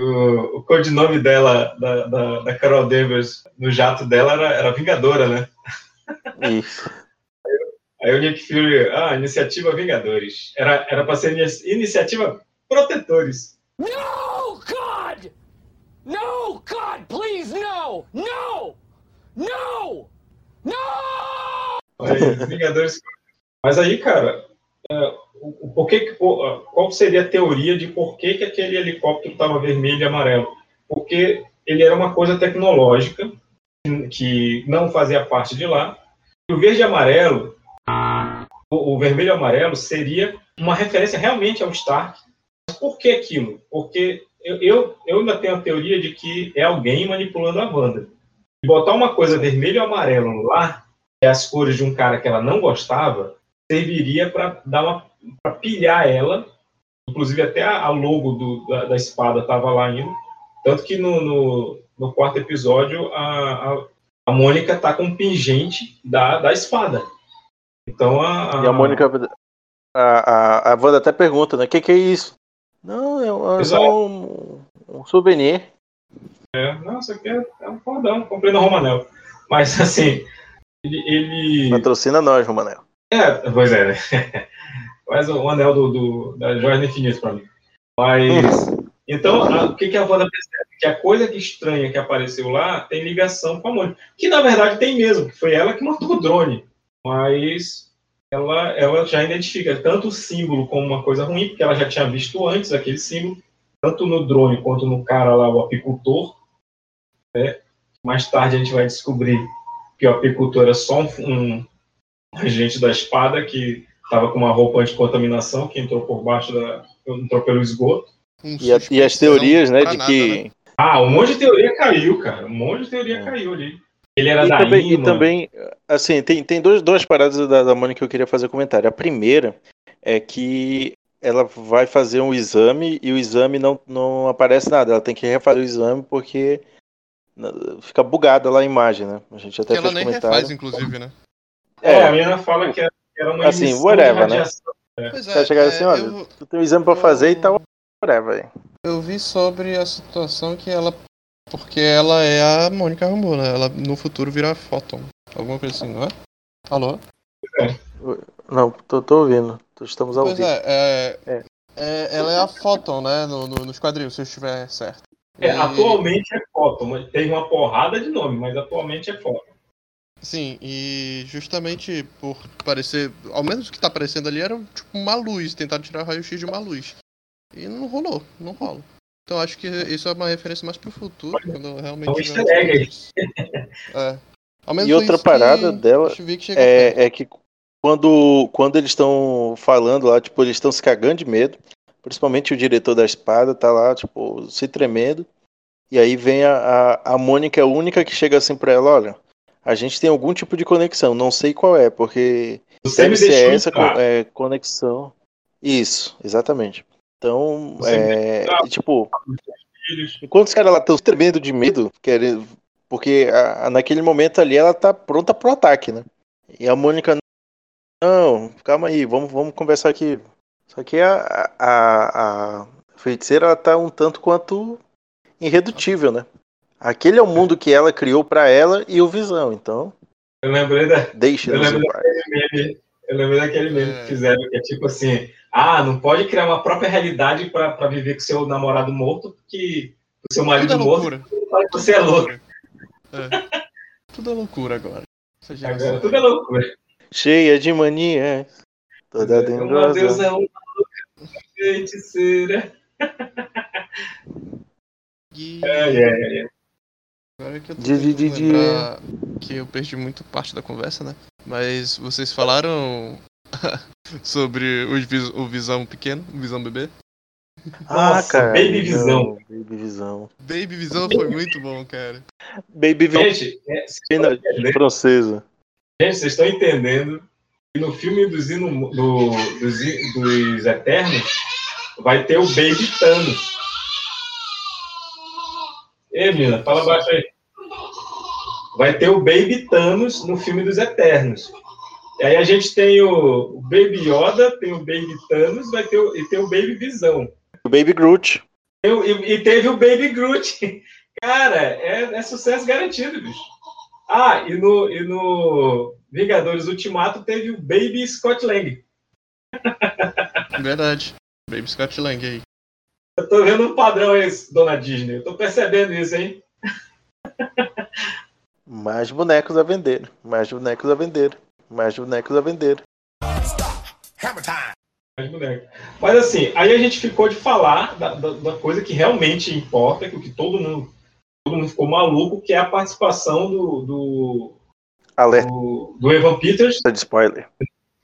o, o codinome dela, da, da, da Carol Danvers, no jato dela, era, era Vingadora, né? Isso. Aí o Nick Fury, ah, Iniciativa Vingadores. Era, era pra ser ini- Iniciativa Protetores. No, God! No, God, please, no! No! No! No! Aí, Vingadores. Mas aí, cara, é, o, o que- qual seria a teoria de por que, que aquele helicóptero estava vermelho e amarelo? Porque ele era uma coisa tecnológica que- que não fazia parte de lá. E o verde e amarelo, o, o vermelho e amarelo seria uma referência realmente ao Stark. Por que aquilo? Porque eu, eu, eu ainda tenho a teoria de que é alguém manipulando a Wanda. E botar uma coisa vermelho e amarelo lá, que é as cores de um cara que ela não gostava, serviria para dar uma para pilhar ela. Inclusive até a, a logo do, da, da espada estava lá ainda. Tanto que no, no, no quarto episódio a, a, a Mônica tá com um pingente da, da espada. Então a, E a Mônica. A, a, a Wanda até pergunta, né? O que, que é isso? Não, é, um- é um, um souvenir. É, não, isso aqui é, é um cordão, comprei no Romanel. Mas assim, ele. ele... Patrocina nós, Romanel. É, pois é, né? Faz o anel do, do, da Joia do Infinito pra mim. Mas. Então, a- o que, que a Wanda percebe? Que a coisa que estranha que apareceu lá tem ligação com a Mônica. Que na verdade tem mesmo, que foi ela que matou o drone. Mas ela, ela já identifica tanto o símbolo como uma coisa ruim, porque ela já tinha visto antes aquele símbolo, tanto no drone quanto no cara lá, o apicultor. né? Mais tarde a gente vai descobrir que o apicultor era só um, um agente da espada que estava com uma roupa anticontaminação que entrou por baixo da. entrou pelo esgoto. Um E, a- e as teorias, né, de que. Ah, um monte de teoria caiu, cara. Um monte de teoria caiu ali. Ele era E da também, e IMA. também, assim, tem, tem dois, duas paradas da, da Mônica que eu queria fazer comentário. A primeira é que ela vai fazer um exame e o exame não, não aparece nada. Ela tem que refazer o exame porque fica bugada lá a imagem, né? A gente até Que ela fez nem comentário. refaz, inclusive, né? É, a menina fala que era uma Assim, whatever, de né? É. Pois Vai chegar assim, olha, eu- tu tem um exame pra fazer e tal, whatever. aí. Eu vi sobre a situação que ela. Porque ela é a Mônica Rambeau, né? Ela no futuro vira a Photon. Alguma coisa assim, não é? Alô? Não, tô, tô ouvindo. Estamos ao Pois vivo. é, é, É. é- Ela é a Photon, né? No, no- nos quadrinhos, se eu estiver certo. É, E- atualmente é foto, mas tem uma porrada de nome, mas atualmente é foto. Sim, e justamente por parecer. Ao menos o que tá aparecendo ali era tipo uma luz, tentaram tirar o raio-x de uma luz. E não rolou, não rola. Então acho que isso é uma referência mais pro futuro, quando realmente. É um tiver easter egg. É. Ao menos E outra parada dela perto. é, é que quando, quando eles estão falando lá, tipo, eles estão se cagando de medo. Principalmente o diretor da espada tá lá, tipo, se tremendo. E aí vem a, a, a Mônica, é a única que chega assim pra ela, olha, a gente tem algum tipo de conexão, não sei qual é, porque Você deve ser essa co- é, conexão. Isso, exatamente. Então, é, deixou tipo, enquanto os caras lá estão tremendo de medo, querendo, porque a- a- naquele momento ali ela tá pronta pro ataque, né? E a Mônica, não, calma aí, vamos, vamos conversar aqui. Só que a, a, a feiticeira ela tá um tanto quanto irredutível, né? Aquele é o mundo que ela criou pra ela e o Visão, então Eu lembrei da, deixe Eu paz. daquele meme, eu lembro daquele meme É. que fizeram, que é tipo assim, ah, não pode criar uma própria realidade pra pra viver com seu namorado morto, porque o seu Tudo é marido morto loucura. fala que você é louco. É. Tudo é loucura agora. Agora, tudo é loucura. Cheia de mania, toda dengosa. deusa, uma louca feiticeira. E É, é, é. agora que eu tô que eu perdi muito parte da conversa, né? Mas vocês falaram sobre os o Visão pequeno, o Visão bebê? Ah, Nossa, cara. Baby Visão. não, Baby Visão. Baby Visão foi muito bom, cara. Baby Visão Gente, é, vocês estão pena entendendo? francesa. Gente, vocês estão entendendo que no filme dos, Inu- do- dos, dos Eternos vai ter o Baby Thanos. Ei, menina, fala baixo aí. Vai ter o Baby Thanos no filme dos Eternos. E aí a gente tem o, Baby Yoda, tem o Baby Thanos, vai ter o, e tem o Baby Visão. O Baby Groot. E, e- e teve o Baby Groot. Cara, é, é sucesso garantido, bicho. Ah, e no, e no Vingadores Ultimato teve o Baby Scott Lang. Verdade. Baby Scott Lang aí. Eu tô vendo um padrão aí, dona Disney. Eu tô percebendo isso, hein? Mais bonecos a vender. Mais bonecos a vender. Mais bonecos a vender. Mais boneco. Mas assim, aí a gente ficou de falar da, da- da coisa que realmente importa, que o que todo mundo, todo mundo ficou maluco, que é a participação do, do, Alerta do, do Evan Peters de spoiler.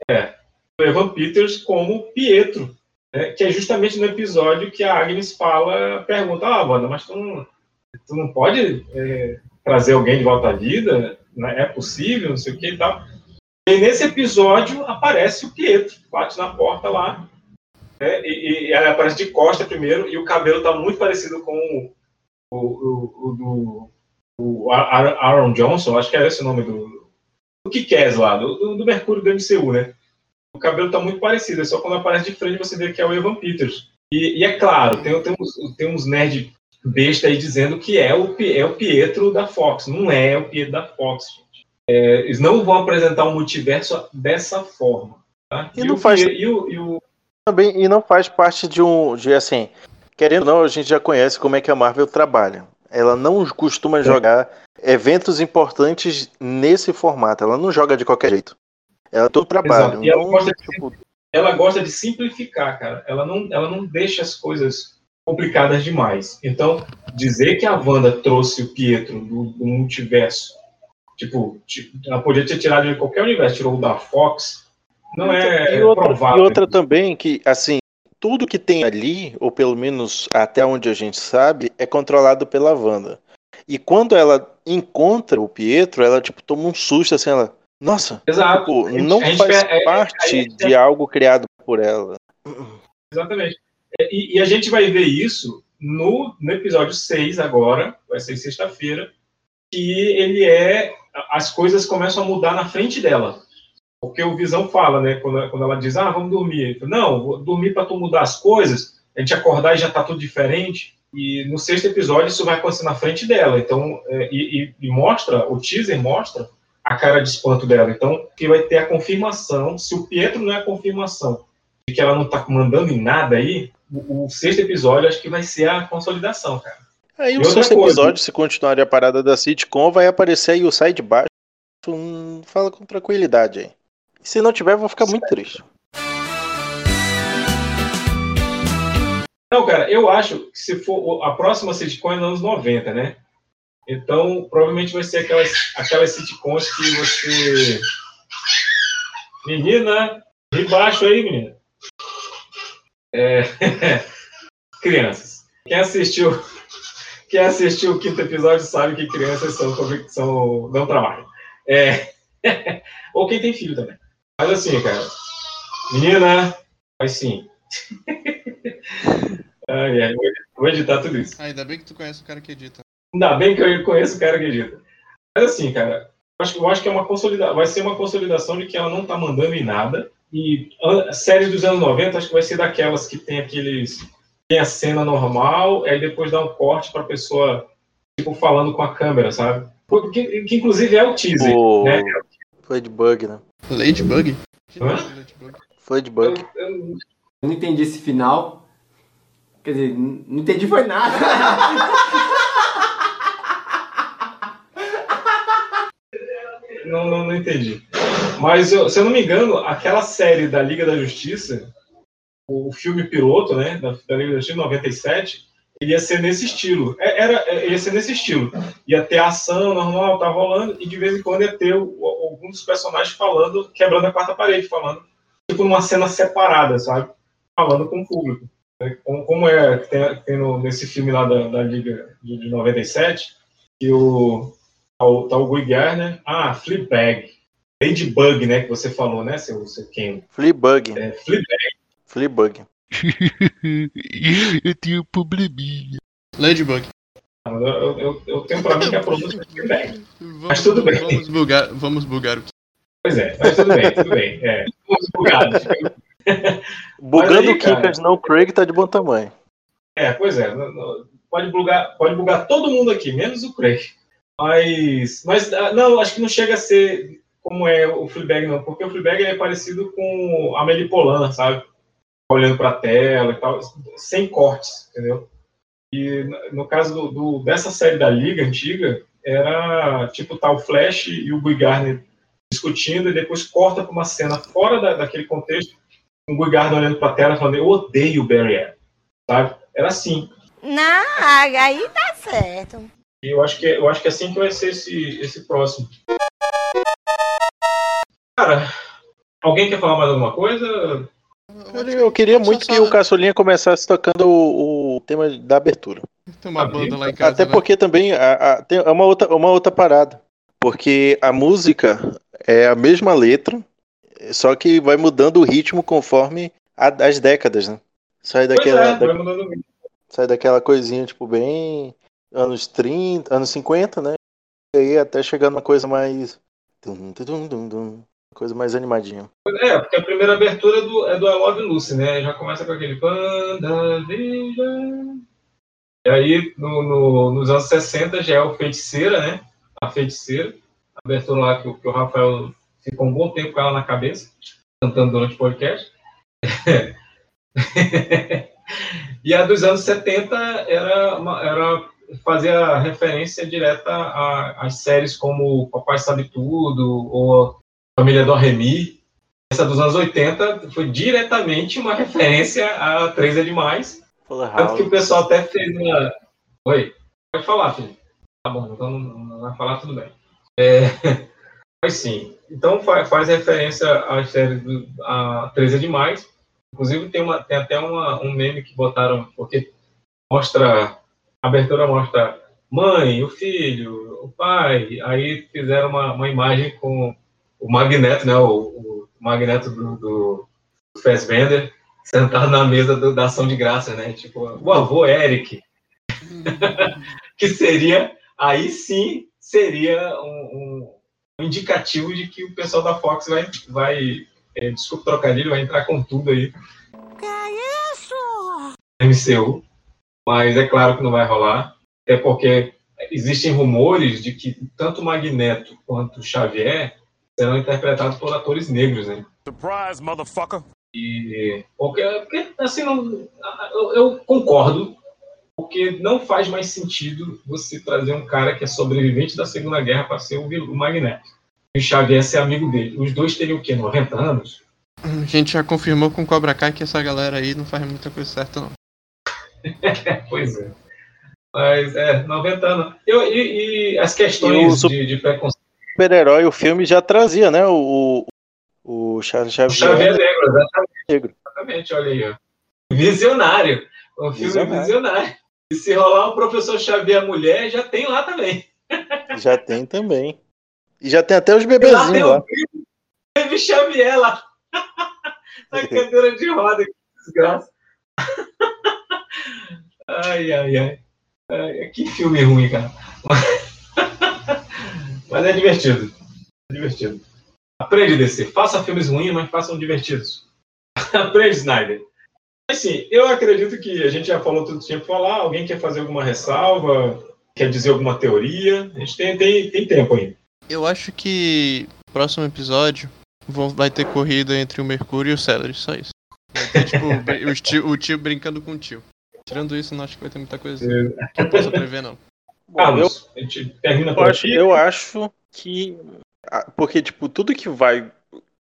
do Evan Peters como Pietro, né, que é justamente no episódio que a Agnes fala, pergunta, ah, Wanda, mas tu não, tu não pode é, trazer alguém de volta à vida? Né? É possível, não sei o que e tal. E nesse episódio aparece o Pietro, bate na porta lá, né, e, e aparece de costa primeiro, e o cabelo está muito parecido com o, o, o- o do o Aaron Johnson, acho que era esse o nome do, do Kikaz lá, do, do, Mercúrio do MCU, né? o cabelo tá muito parecido, é só quando aparece de frente você vê que é o Evan Peters. E, e é claro, tem, tem, uns, tem uns nerd besta aí dizendo que é o, é o Pietro da Fox. Não é o Pietro da Fox. É, eles não vão apresentar o multiverso dessa forma. Tá? E, não faz... e, o, e o... Também, e não faz parte de um. De, assim, querendo ou não, a gente já conhece como é que a Marvel trabalha. Ela não costuma é. jogar eventos importantes nesse formato. Ela não joga de qualquer jeito. Ela todo trabalho. E ela, gosta de, tipo... ela gosta de simplificar, cara. Ela não, ela não deixa as coisas complicadas demais. Então, dizer que a Wanda trouxe o Pietro do, do multiverso, tipo, tipo, ela podia ter tirado de qualquer universo, tirou o da Fox, não é e outra, provável. E outra também que, assim, tudo que tem ali, ou pelo menos até onde a gente sabe, é controlado pela Wanda. E quando ela encontra o Pietro, ela, tipo, toma um susto, assim, ela... Nossa, Exato. Tipo, não faz é, parte é, de algo criado por ela. Exatamente. E, e, a gente vai ver isso no, no episódio 6 agora, vai ser sexta-feira, que ele é. As coisas começam a mudar na frente dela. Porque o Visão fala, né? Quando, quando ela diz, ah, vamos dormir. Fala, Não, vou dormir para tu mudar as coisas, a gente acordar e já tá tudo diferente. E no sexto episódio isso vai acontecer na frente dela. Então, é, e, e, mostra, o teaser mostra a cara de espanto dela. Então, que vai ter a confirmação. Se o Pietro não é a confirmação de que ela não tá mandando em nada aí, o, o, sexto episódio acho que vai ser a consolidação, cara. Aí o sexto coisa, episódio, se continuar a parada da sitcom, vai aparecer aí o sai de baixo. Hum, fala com tranquilidade aí. Se não tiver, vou ficar certo. muito triste. Não, cara, eu acho que se for a próxima sitcom é nos anos 90, né? Então, provavelmente vai ser aquelas, aquelas sitcoms que você. Menina, de baixo aí, menina. É... crianças. Quem assistiu, quem assistiu o quinto episódio sabe que crianças são, são não trabalham. É... Ou quem tem filho também. Mas assim, cara. Menina, mas sim. ai, ai, vou editar tudo isso. Ah, ainda bem que tu conhece o cara que edita. Ainda bem que eu conheço o cara que edita. Mas assim, cara, eu acho, eu acho que é uma consolidação, vai ser uma consolidação de que ela não tá mandando em nada e a série dos anos 90 acho que vai ser daquelas que tem aqueles. Tem a cena normal, aí depois dá um corte pra pessoa, tipo, falando com a câmera, sabe? Porque, que inclusive é o teaser, o... né? Foi de bug, né? Ladybug? Foi de bug. Eu, eu... eu não entendi esse final. Quer dizer, não entendi foi nada. não, não, não entendi. Mas, eu, se eu não me engano, aquela série da Liga da Justiça, o filme piloto, né, da, da Liga da Justiça, 97, ia ser nesse estilo. É, era, é, ia ser nesse estilo. Ia ter ação normal, tá rolando, e de vez em quando ia ter alguns dos personagens falando, quebrando a quarta parede, falando, tipo, numa cena separada, sabe? Falando com o público. Como, como é que tem, tem no, nesse filme lá da, da Liga de, de 97, que o, tá o, tá o Guy Garner, ah, Fleabag. Ladybug, né, que você falou, né, seu, seu Ken? Fleabag. É, Fleabag. Fleabug. eu tenho um probleminha. Ladybug. Eu, eu, eu, tenho pra mim que a pronúncia é Fleabag. Mas tudo bem. Vamos bugar, vamos bugar o Pois é, mas tudo bem, tudo bem. É, vamos bugar. Bugando o Kickers, não, o Craig tá de bom tamanho. É, pois é. Pode bugar, pode bugar todo mundo aqui, menos o Craig. Mas, mas ah, não, acho que não chega a ser como é o Fleabag, não, porque o Fleabag é parecido com a Melipolan, sabe? Olhando para a tela e tal, sem cortes, entendeu? E no caso do, do, dessa série da Liga antiga, era tipo tá o Flash e o Guy discutindo e depois corta para uma cena fora da, daquele contexto, o Guy Garner olhando para a tela falando, eu odeio o Barry Allen, sabe? Era assim. Não, aí tá certo. E eu acho que, eu acho que é assim que vai ser esse, esse próximo. Cara, alguém quer falar mais alguma coisa? Eu queria muito que o Caçulinha começasse tocando o, o, tema da abertura. Tem uma banda lá em casa. Até né? porque também a, a, tem uma outra, uma outra parada. Porque a música é a mesma letra, só que vai mudando o ritmo conforme a, as décadas, né? Sai daquela, é, da, sai daquela coisinha, tipo, bem anos 30, anos 50, né? E aí até chegar numa coisa mais. Dum, dum, dum, dum, Coisa mais animadinha. É, porque a primeira abertura é do, é do I Love Lucy, né? Já começa com aquele WandaVision. E aí, no, no- nos anos 60, já é o Feiticeira, né? A Feiticeira. A abertura lá que, que o Rafael ficou um bom tempo com ela na cabeça, cantando durante o podcast. e a dos anos 70 era, uma- era referência direta às séries como Papai Sabe Tudo ou Família do Remy. Essa dos anos 80 foi diretamente uma referência a Três é Demais. Tanto que o pessoal até fez uma. Oi, pode falar, filho. Tá bom, então não, vai falar, tudo bem. É, Mas sim, então fa- faz referência às séries do a Três é Demais. Inclusive tem, uma, tem até uma, um meme que botaram, porque mostra, a abertura mostra mãe, o filho, o pai, aí fizeram uma, uma imagem com o Magneto, né, o, o Magneto do, do Fassbender, sentado na mesa do- da ação de graça, né, tipo, o avô Eric, que seria, aí sim, seria um, um indicativo de que o pessoal da Fox vai, vai é, desculpa o trocadilho, vai entrar com tudo aí. Que é isso? MCU, mas é claro que não vai rolar, até porque existem rumores de que tanto o Magneto quanto o Xavier serão interpretados por atores negros, né? Surprise, motherfucker. E porque, porque assim, não, eu, eu concordo, porque não faz mais sentido você trazer um cara que é sobrevivente da Segunda Guerra para ser o, o Magneto. E o Xavier ser amigo dele. Os dois teriam o quê? 90 anos? A gente já confirmou com o Cobra Kai que essa galera aí não faz muita coisa certa, não. pois é. Mas é, 90 anos. Eu, e, e as E questões o de, de preconceito. Super-herói, o filme já trazia, né? O, o, o Charles O Xavier. Xavier Negro, exatamente. Negro. Exatamente, olha aí. Ó. Visionário. Um filme Visionário. visionário. E se rolar o professor Xavier mulher, já tem lá também. Já tem também. E já tem até os bebezinhos lá. Baby Xavier lá. Na cadeira de roda, que desgraça. Ai, ai, ai. Ai, Que filme ruim, cara. Mas é divertido. É divertido. Aprende a descer. Faça filmes ruins, mas façam divertidos. Aprende, Snyder. Assim, eu acredito que a gente já falou tudo que tinha falar. Alguém quer fazer alguma ressalva? Quer dizer alguma teoria? A gente tem, tem, tem tempo ainda. Eu acho que próximo episódio vão- vai ter corrida entre o Mercúrio e o Celery, só isso. Ter, tipo, o tio, o tio brincando com o tio. Tirando isso, não acho que vai ter muita coisa que eu possa prever, não. Carlos, a gente termina Eu por acho, aqui. eu acho que. ah, Porque, tipo, tudo que vai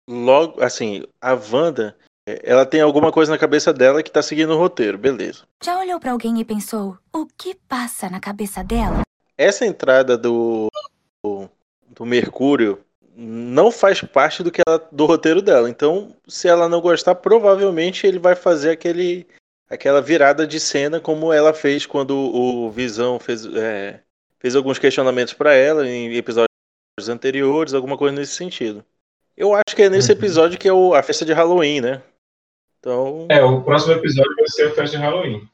logo. Assim, a Wanda, eh, ela tem alguma coisa na cabeça dela que tá seguindo o roteiro, beleza. Já olhou pra alguém e pensou: o que passa na cabeça dela? Essa entrada do. do, do Mercúrio não faz parte do, que ela- do roteiro dela. Então, se ela não gostar, provavelmente ele vai fazer aquele. Aquela virada de cena como ela fez quando o Visão fez, é, fez alguns questionamentos pra ela em episódios anteriores, alguma coisa nesse sentido. Eu acho que é nesse episódio que é o- a festa de Halloween, né? Então, É, o próximo episódio vai ser a festa de Halloween.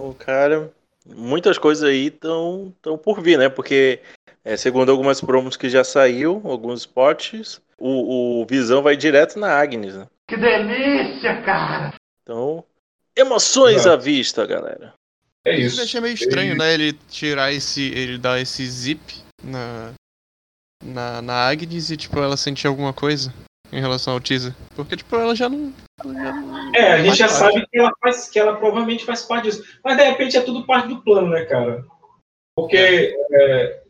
o cara, muitas coisas aí estão tão por vir, né? Porque, é, segundo algumas promos que já saiu, alguns spots, o, o Visão vai direto na Agnes, né? Que delícia, cara! Então, emoções Exato. à vista, galera. É Eu achei meio estranho, né? Ele tirar esse. ele dar esse zip na. na, na Agnes e, tipo, ela sentir alguma coisa em relação ao teaser. Porque, tipo, ela já não. ela já não- É, a gente faz já parte. sabe que ela, faz, que ela provavelmente faz parte disso. Mas de repente é tudo parte do plano, né, cara? Porque. É,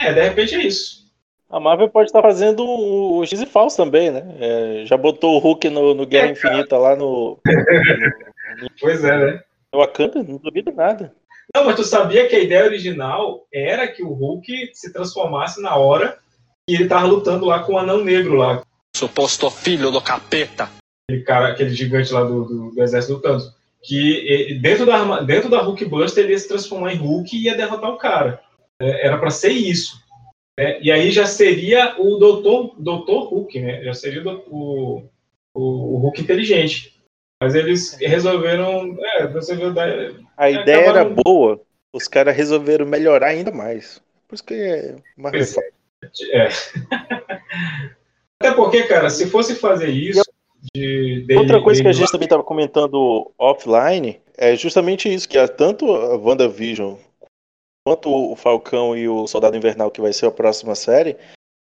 é, de repente é isso. A Marvel pode estar fazendo o, o X e falso também, né? É, já botou o Hulk no, no Guerra Infinita lá no, Pois é, né? no Wakanda, não duvido nada. Não, mas tu sabia que a ideia original era que o Hulk se transformasse na hora que ele tava lutando lá com o anão negro lá. Suposto filho do capeta. Aquele cara, aquele gigante lá do, do, do exército do Thanos. Que dentro da, arma- dentro da Hulk Buster ele ia se transformar em Hulk e ia derrotar o cara. É, Era pra ser isso. né? E aí já seria o Doutor, Doutor Hulk, né? Já seria o, o, o Hulk inteligente. Mas eles resolveram. É, resolveram dar, A É, ideia era boa, os caras resolveram melhorar ainda mais. Por isso que é Marvel. Pois é. Até porque, cara, se fosse fazer isso de dele- Outra coisa que a gente lá- também estava comentando offline é justamente isso, que a- tanto a WandaVision quanto o Falcão e o Soldado Invernal, que vai ser a próxima série,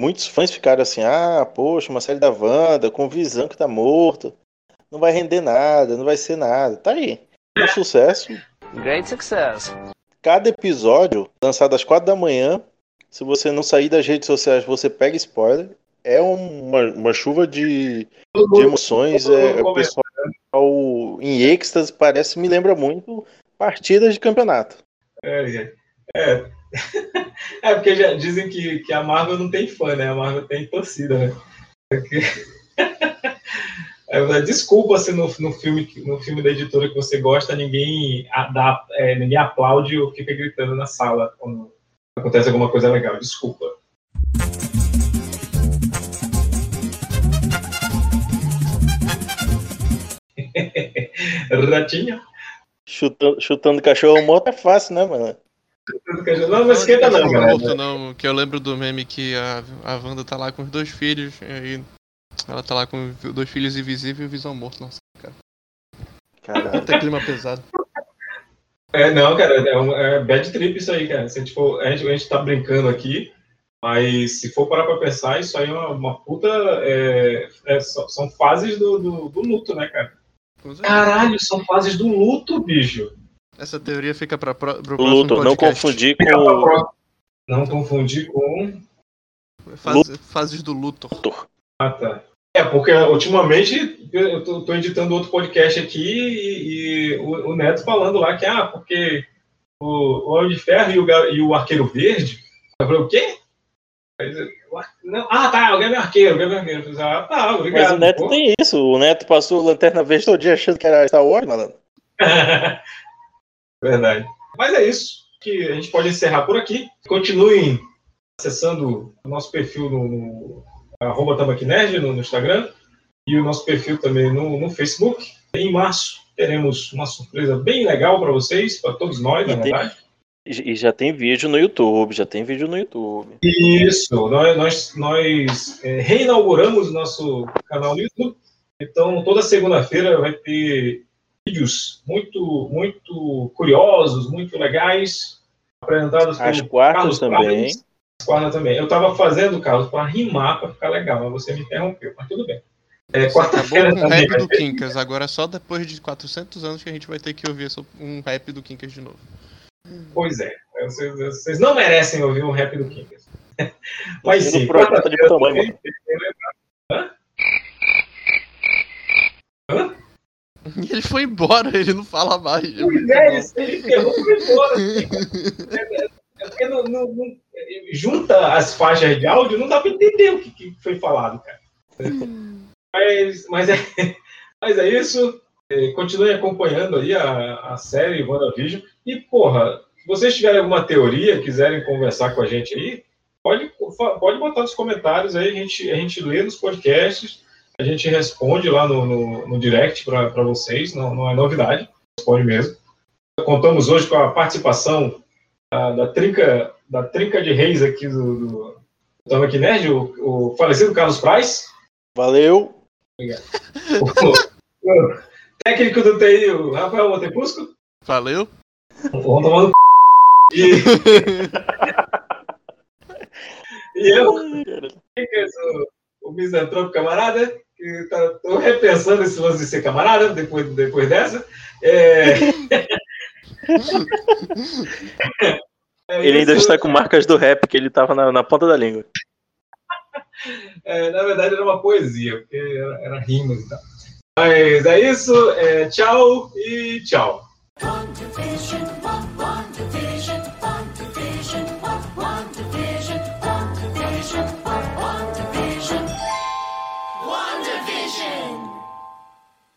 muitos fãs ficaram assim, ah, poxa, uma série da Wanda com visão que tá morto, não vai render nada, não vai ser nada. Tá aí. Um sucesso. Great success. Cada episódio, lançado às quatro da manhã, se você não sair das redes sociais, você pega spoiler. É uma, uma chuva de, de emoções. É, o pessoal em êxtase parece, me lembra muito partidas de campeonato. É, é. É, porque já dizem que, que a Marvel não tem fã, né? A Marvel tem torcida, né? Porque- É, Desculpa se no, no, filme, no filme da editora que você gosta, ninguém, a- dá, é, ninguém aplaude ou fica gritando na sala quando acontece alguma coisa legal. Desculpa. Ratinho. Chutando, chutando cachorro morto é fácil, né, mano? Não, mas esquenta não, Não, não, que eu lembro do meme que a, a Wanda tá lá com os dois filhos, e aí ela tá lá com dois filhos invisíveis e o Visão morto. Nossa, cara. Caralho. Puta clima pesado. É, não, cara, é, um, é bad trip isso aí, cara. Se a, gente for, a, gente, a gente tá brincando aqui, mas se for parar pra pensar, isso aí é uma, uma puta. é, é, são, são fases do, do, do luto, né, cara? Caralho, são fases do luto, bicho. Essa teoria fica pra, pro, pro O próximo luto, não podcast. confundir Fica pra com. Não confundir com. Fase- fases do luto. Ah, tá. É, porque ultimamente eu tô, tô editando outro podcast aqui e, e o, o Neto falando lá que, ah, porque o, o Homem de Ferro e o, e o Arqueiro Verde. Eu falei, o quê? Não, ah, tá, o Gabriel Arqueiro, o Gabriel Arqueiro. Ah, tá, obrigado. Mas o Neto pô. tem isso. O Neto passou lanterna verde todo dia achando que era Star Wars, malandro. Verdade. Mas é isso que a gente pode encerrar por aqui. Continuem acessando o nosso perfil no, no arroba Tambaqui Nerd no, no Instagram e o nosso perfil também no, no Facebook. Em março teremos uma surpresa bem legal para vocês, para todos nós, na E tem- verdade. E já tem vídeo no YouTube, já tem vídeo no YouTube. Isso, nós, nós, nós é, reinauguramos o nosso canal no YouTube. Então, toda segunda-feira vai ter vídeos muito, muito curiosos, muito legais, apresentados Às pelo quartas Carlos também. Prates. Às quartas também. Eu estava fazendo, Carlos, para rimar, para ficar legal, mas você me interrompeu, mas tudo bem. É, Acabou quarta-feira também rap do. Quincas. Agora só depois de 400 anos que a gente vai ter que ouvir um rap do Quincas de novo. Pois é, vocês, vocês não merecem ouvir um rap do Kinkas. Mas sim, quarta-feira tamanho, também, mano. E ele foi embora, ele não fala mais. É Pois é, isso aí ferrou foi embora. assim. É, é, é porque não, não- não- junta as faixas de áudio, não dá pra entender o que, que foi falado, cara. Mas, mas, é, mas é isso. É, Continue acompanhando aí a, a série WandaVision. E, porra, se vocês tiverem alguma teoria, quiserem conversar com a gente aí, pode, pode botar nos comentários aí, a gente, a gente lê nos podcasts, a gente responde lá no, no, no direct para vocês, não, não é novidade, responde mesmo. Contamos hoje com a participação da, da trinca, da trinca de reis aqui do, do Tamo aqui Nerd, o, o falecido Carlos Price. Valeu. Obrigado. O, o técnico do TI, o Rafael Montepusco. Valeu. Vamos tomar no c... E, e eu, o, o misantropo camarada, que tá, tô repensando esse lance de ser camarada depois, depois dessa. É... É Ele ainda está com marcas do rap, que ele tava na, na ponta da língua. É, na verdade era uma poesia, porque era, era rimas e tal. Mas é isso, é, tchau e tchau.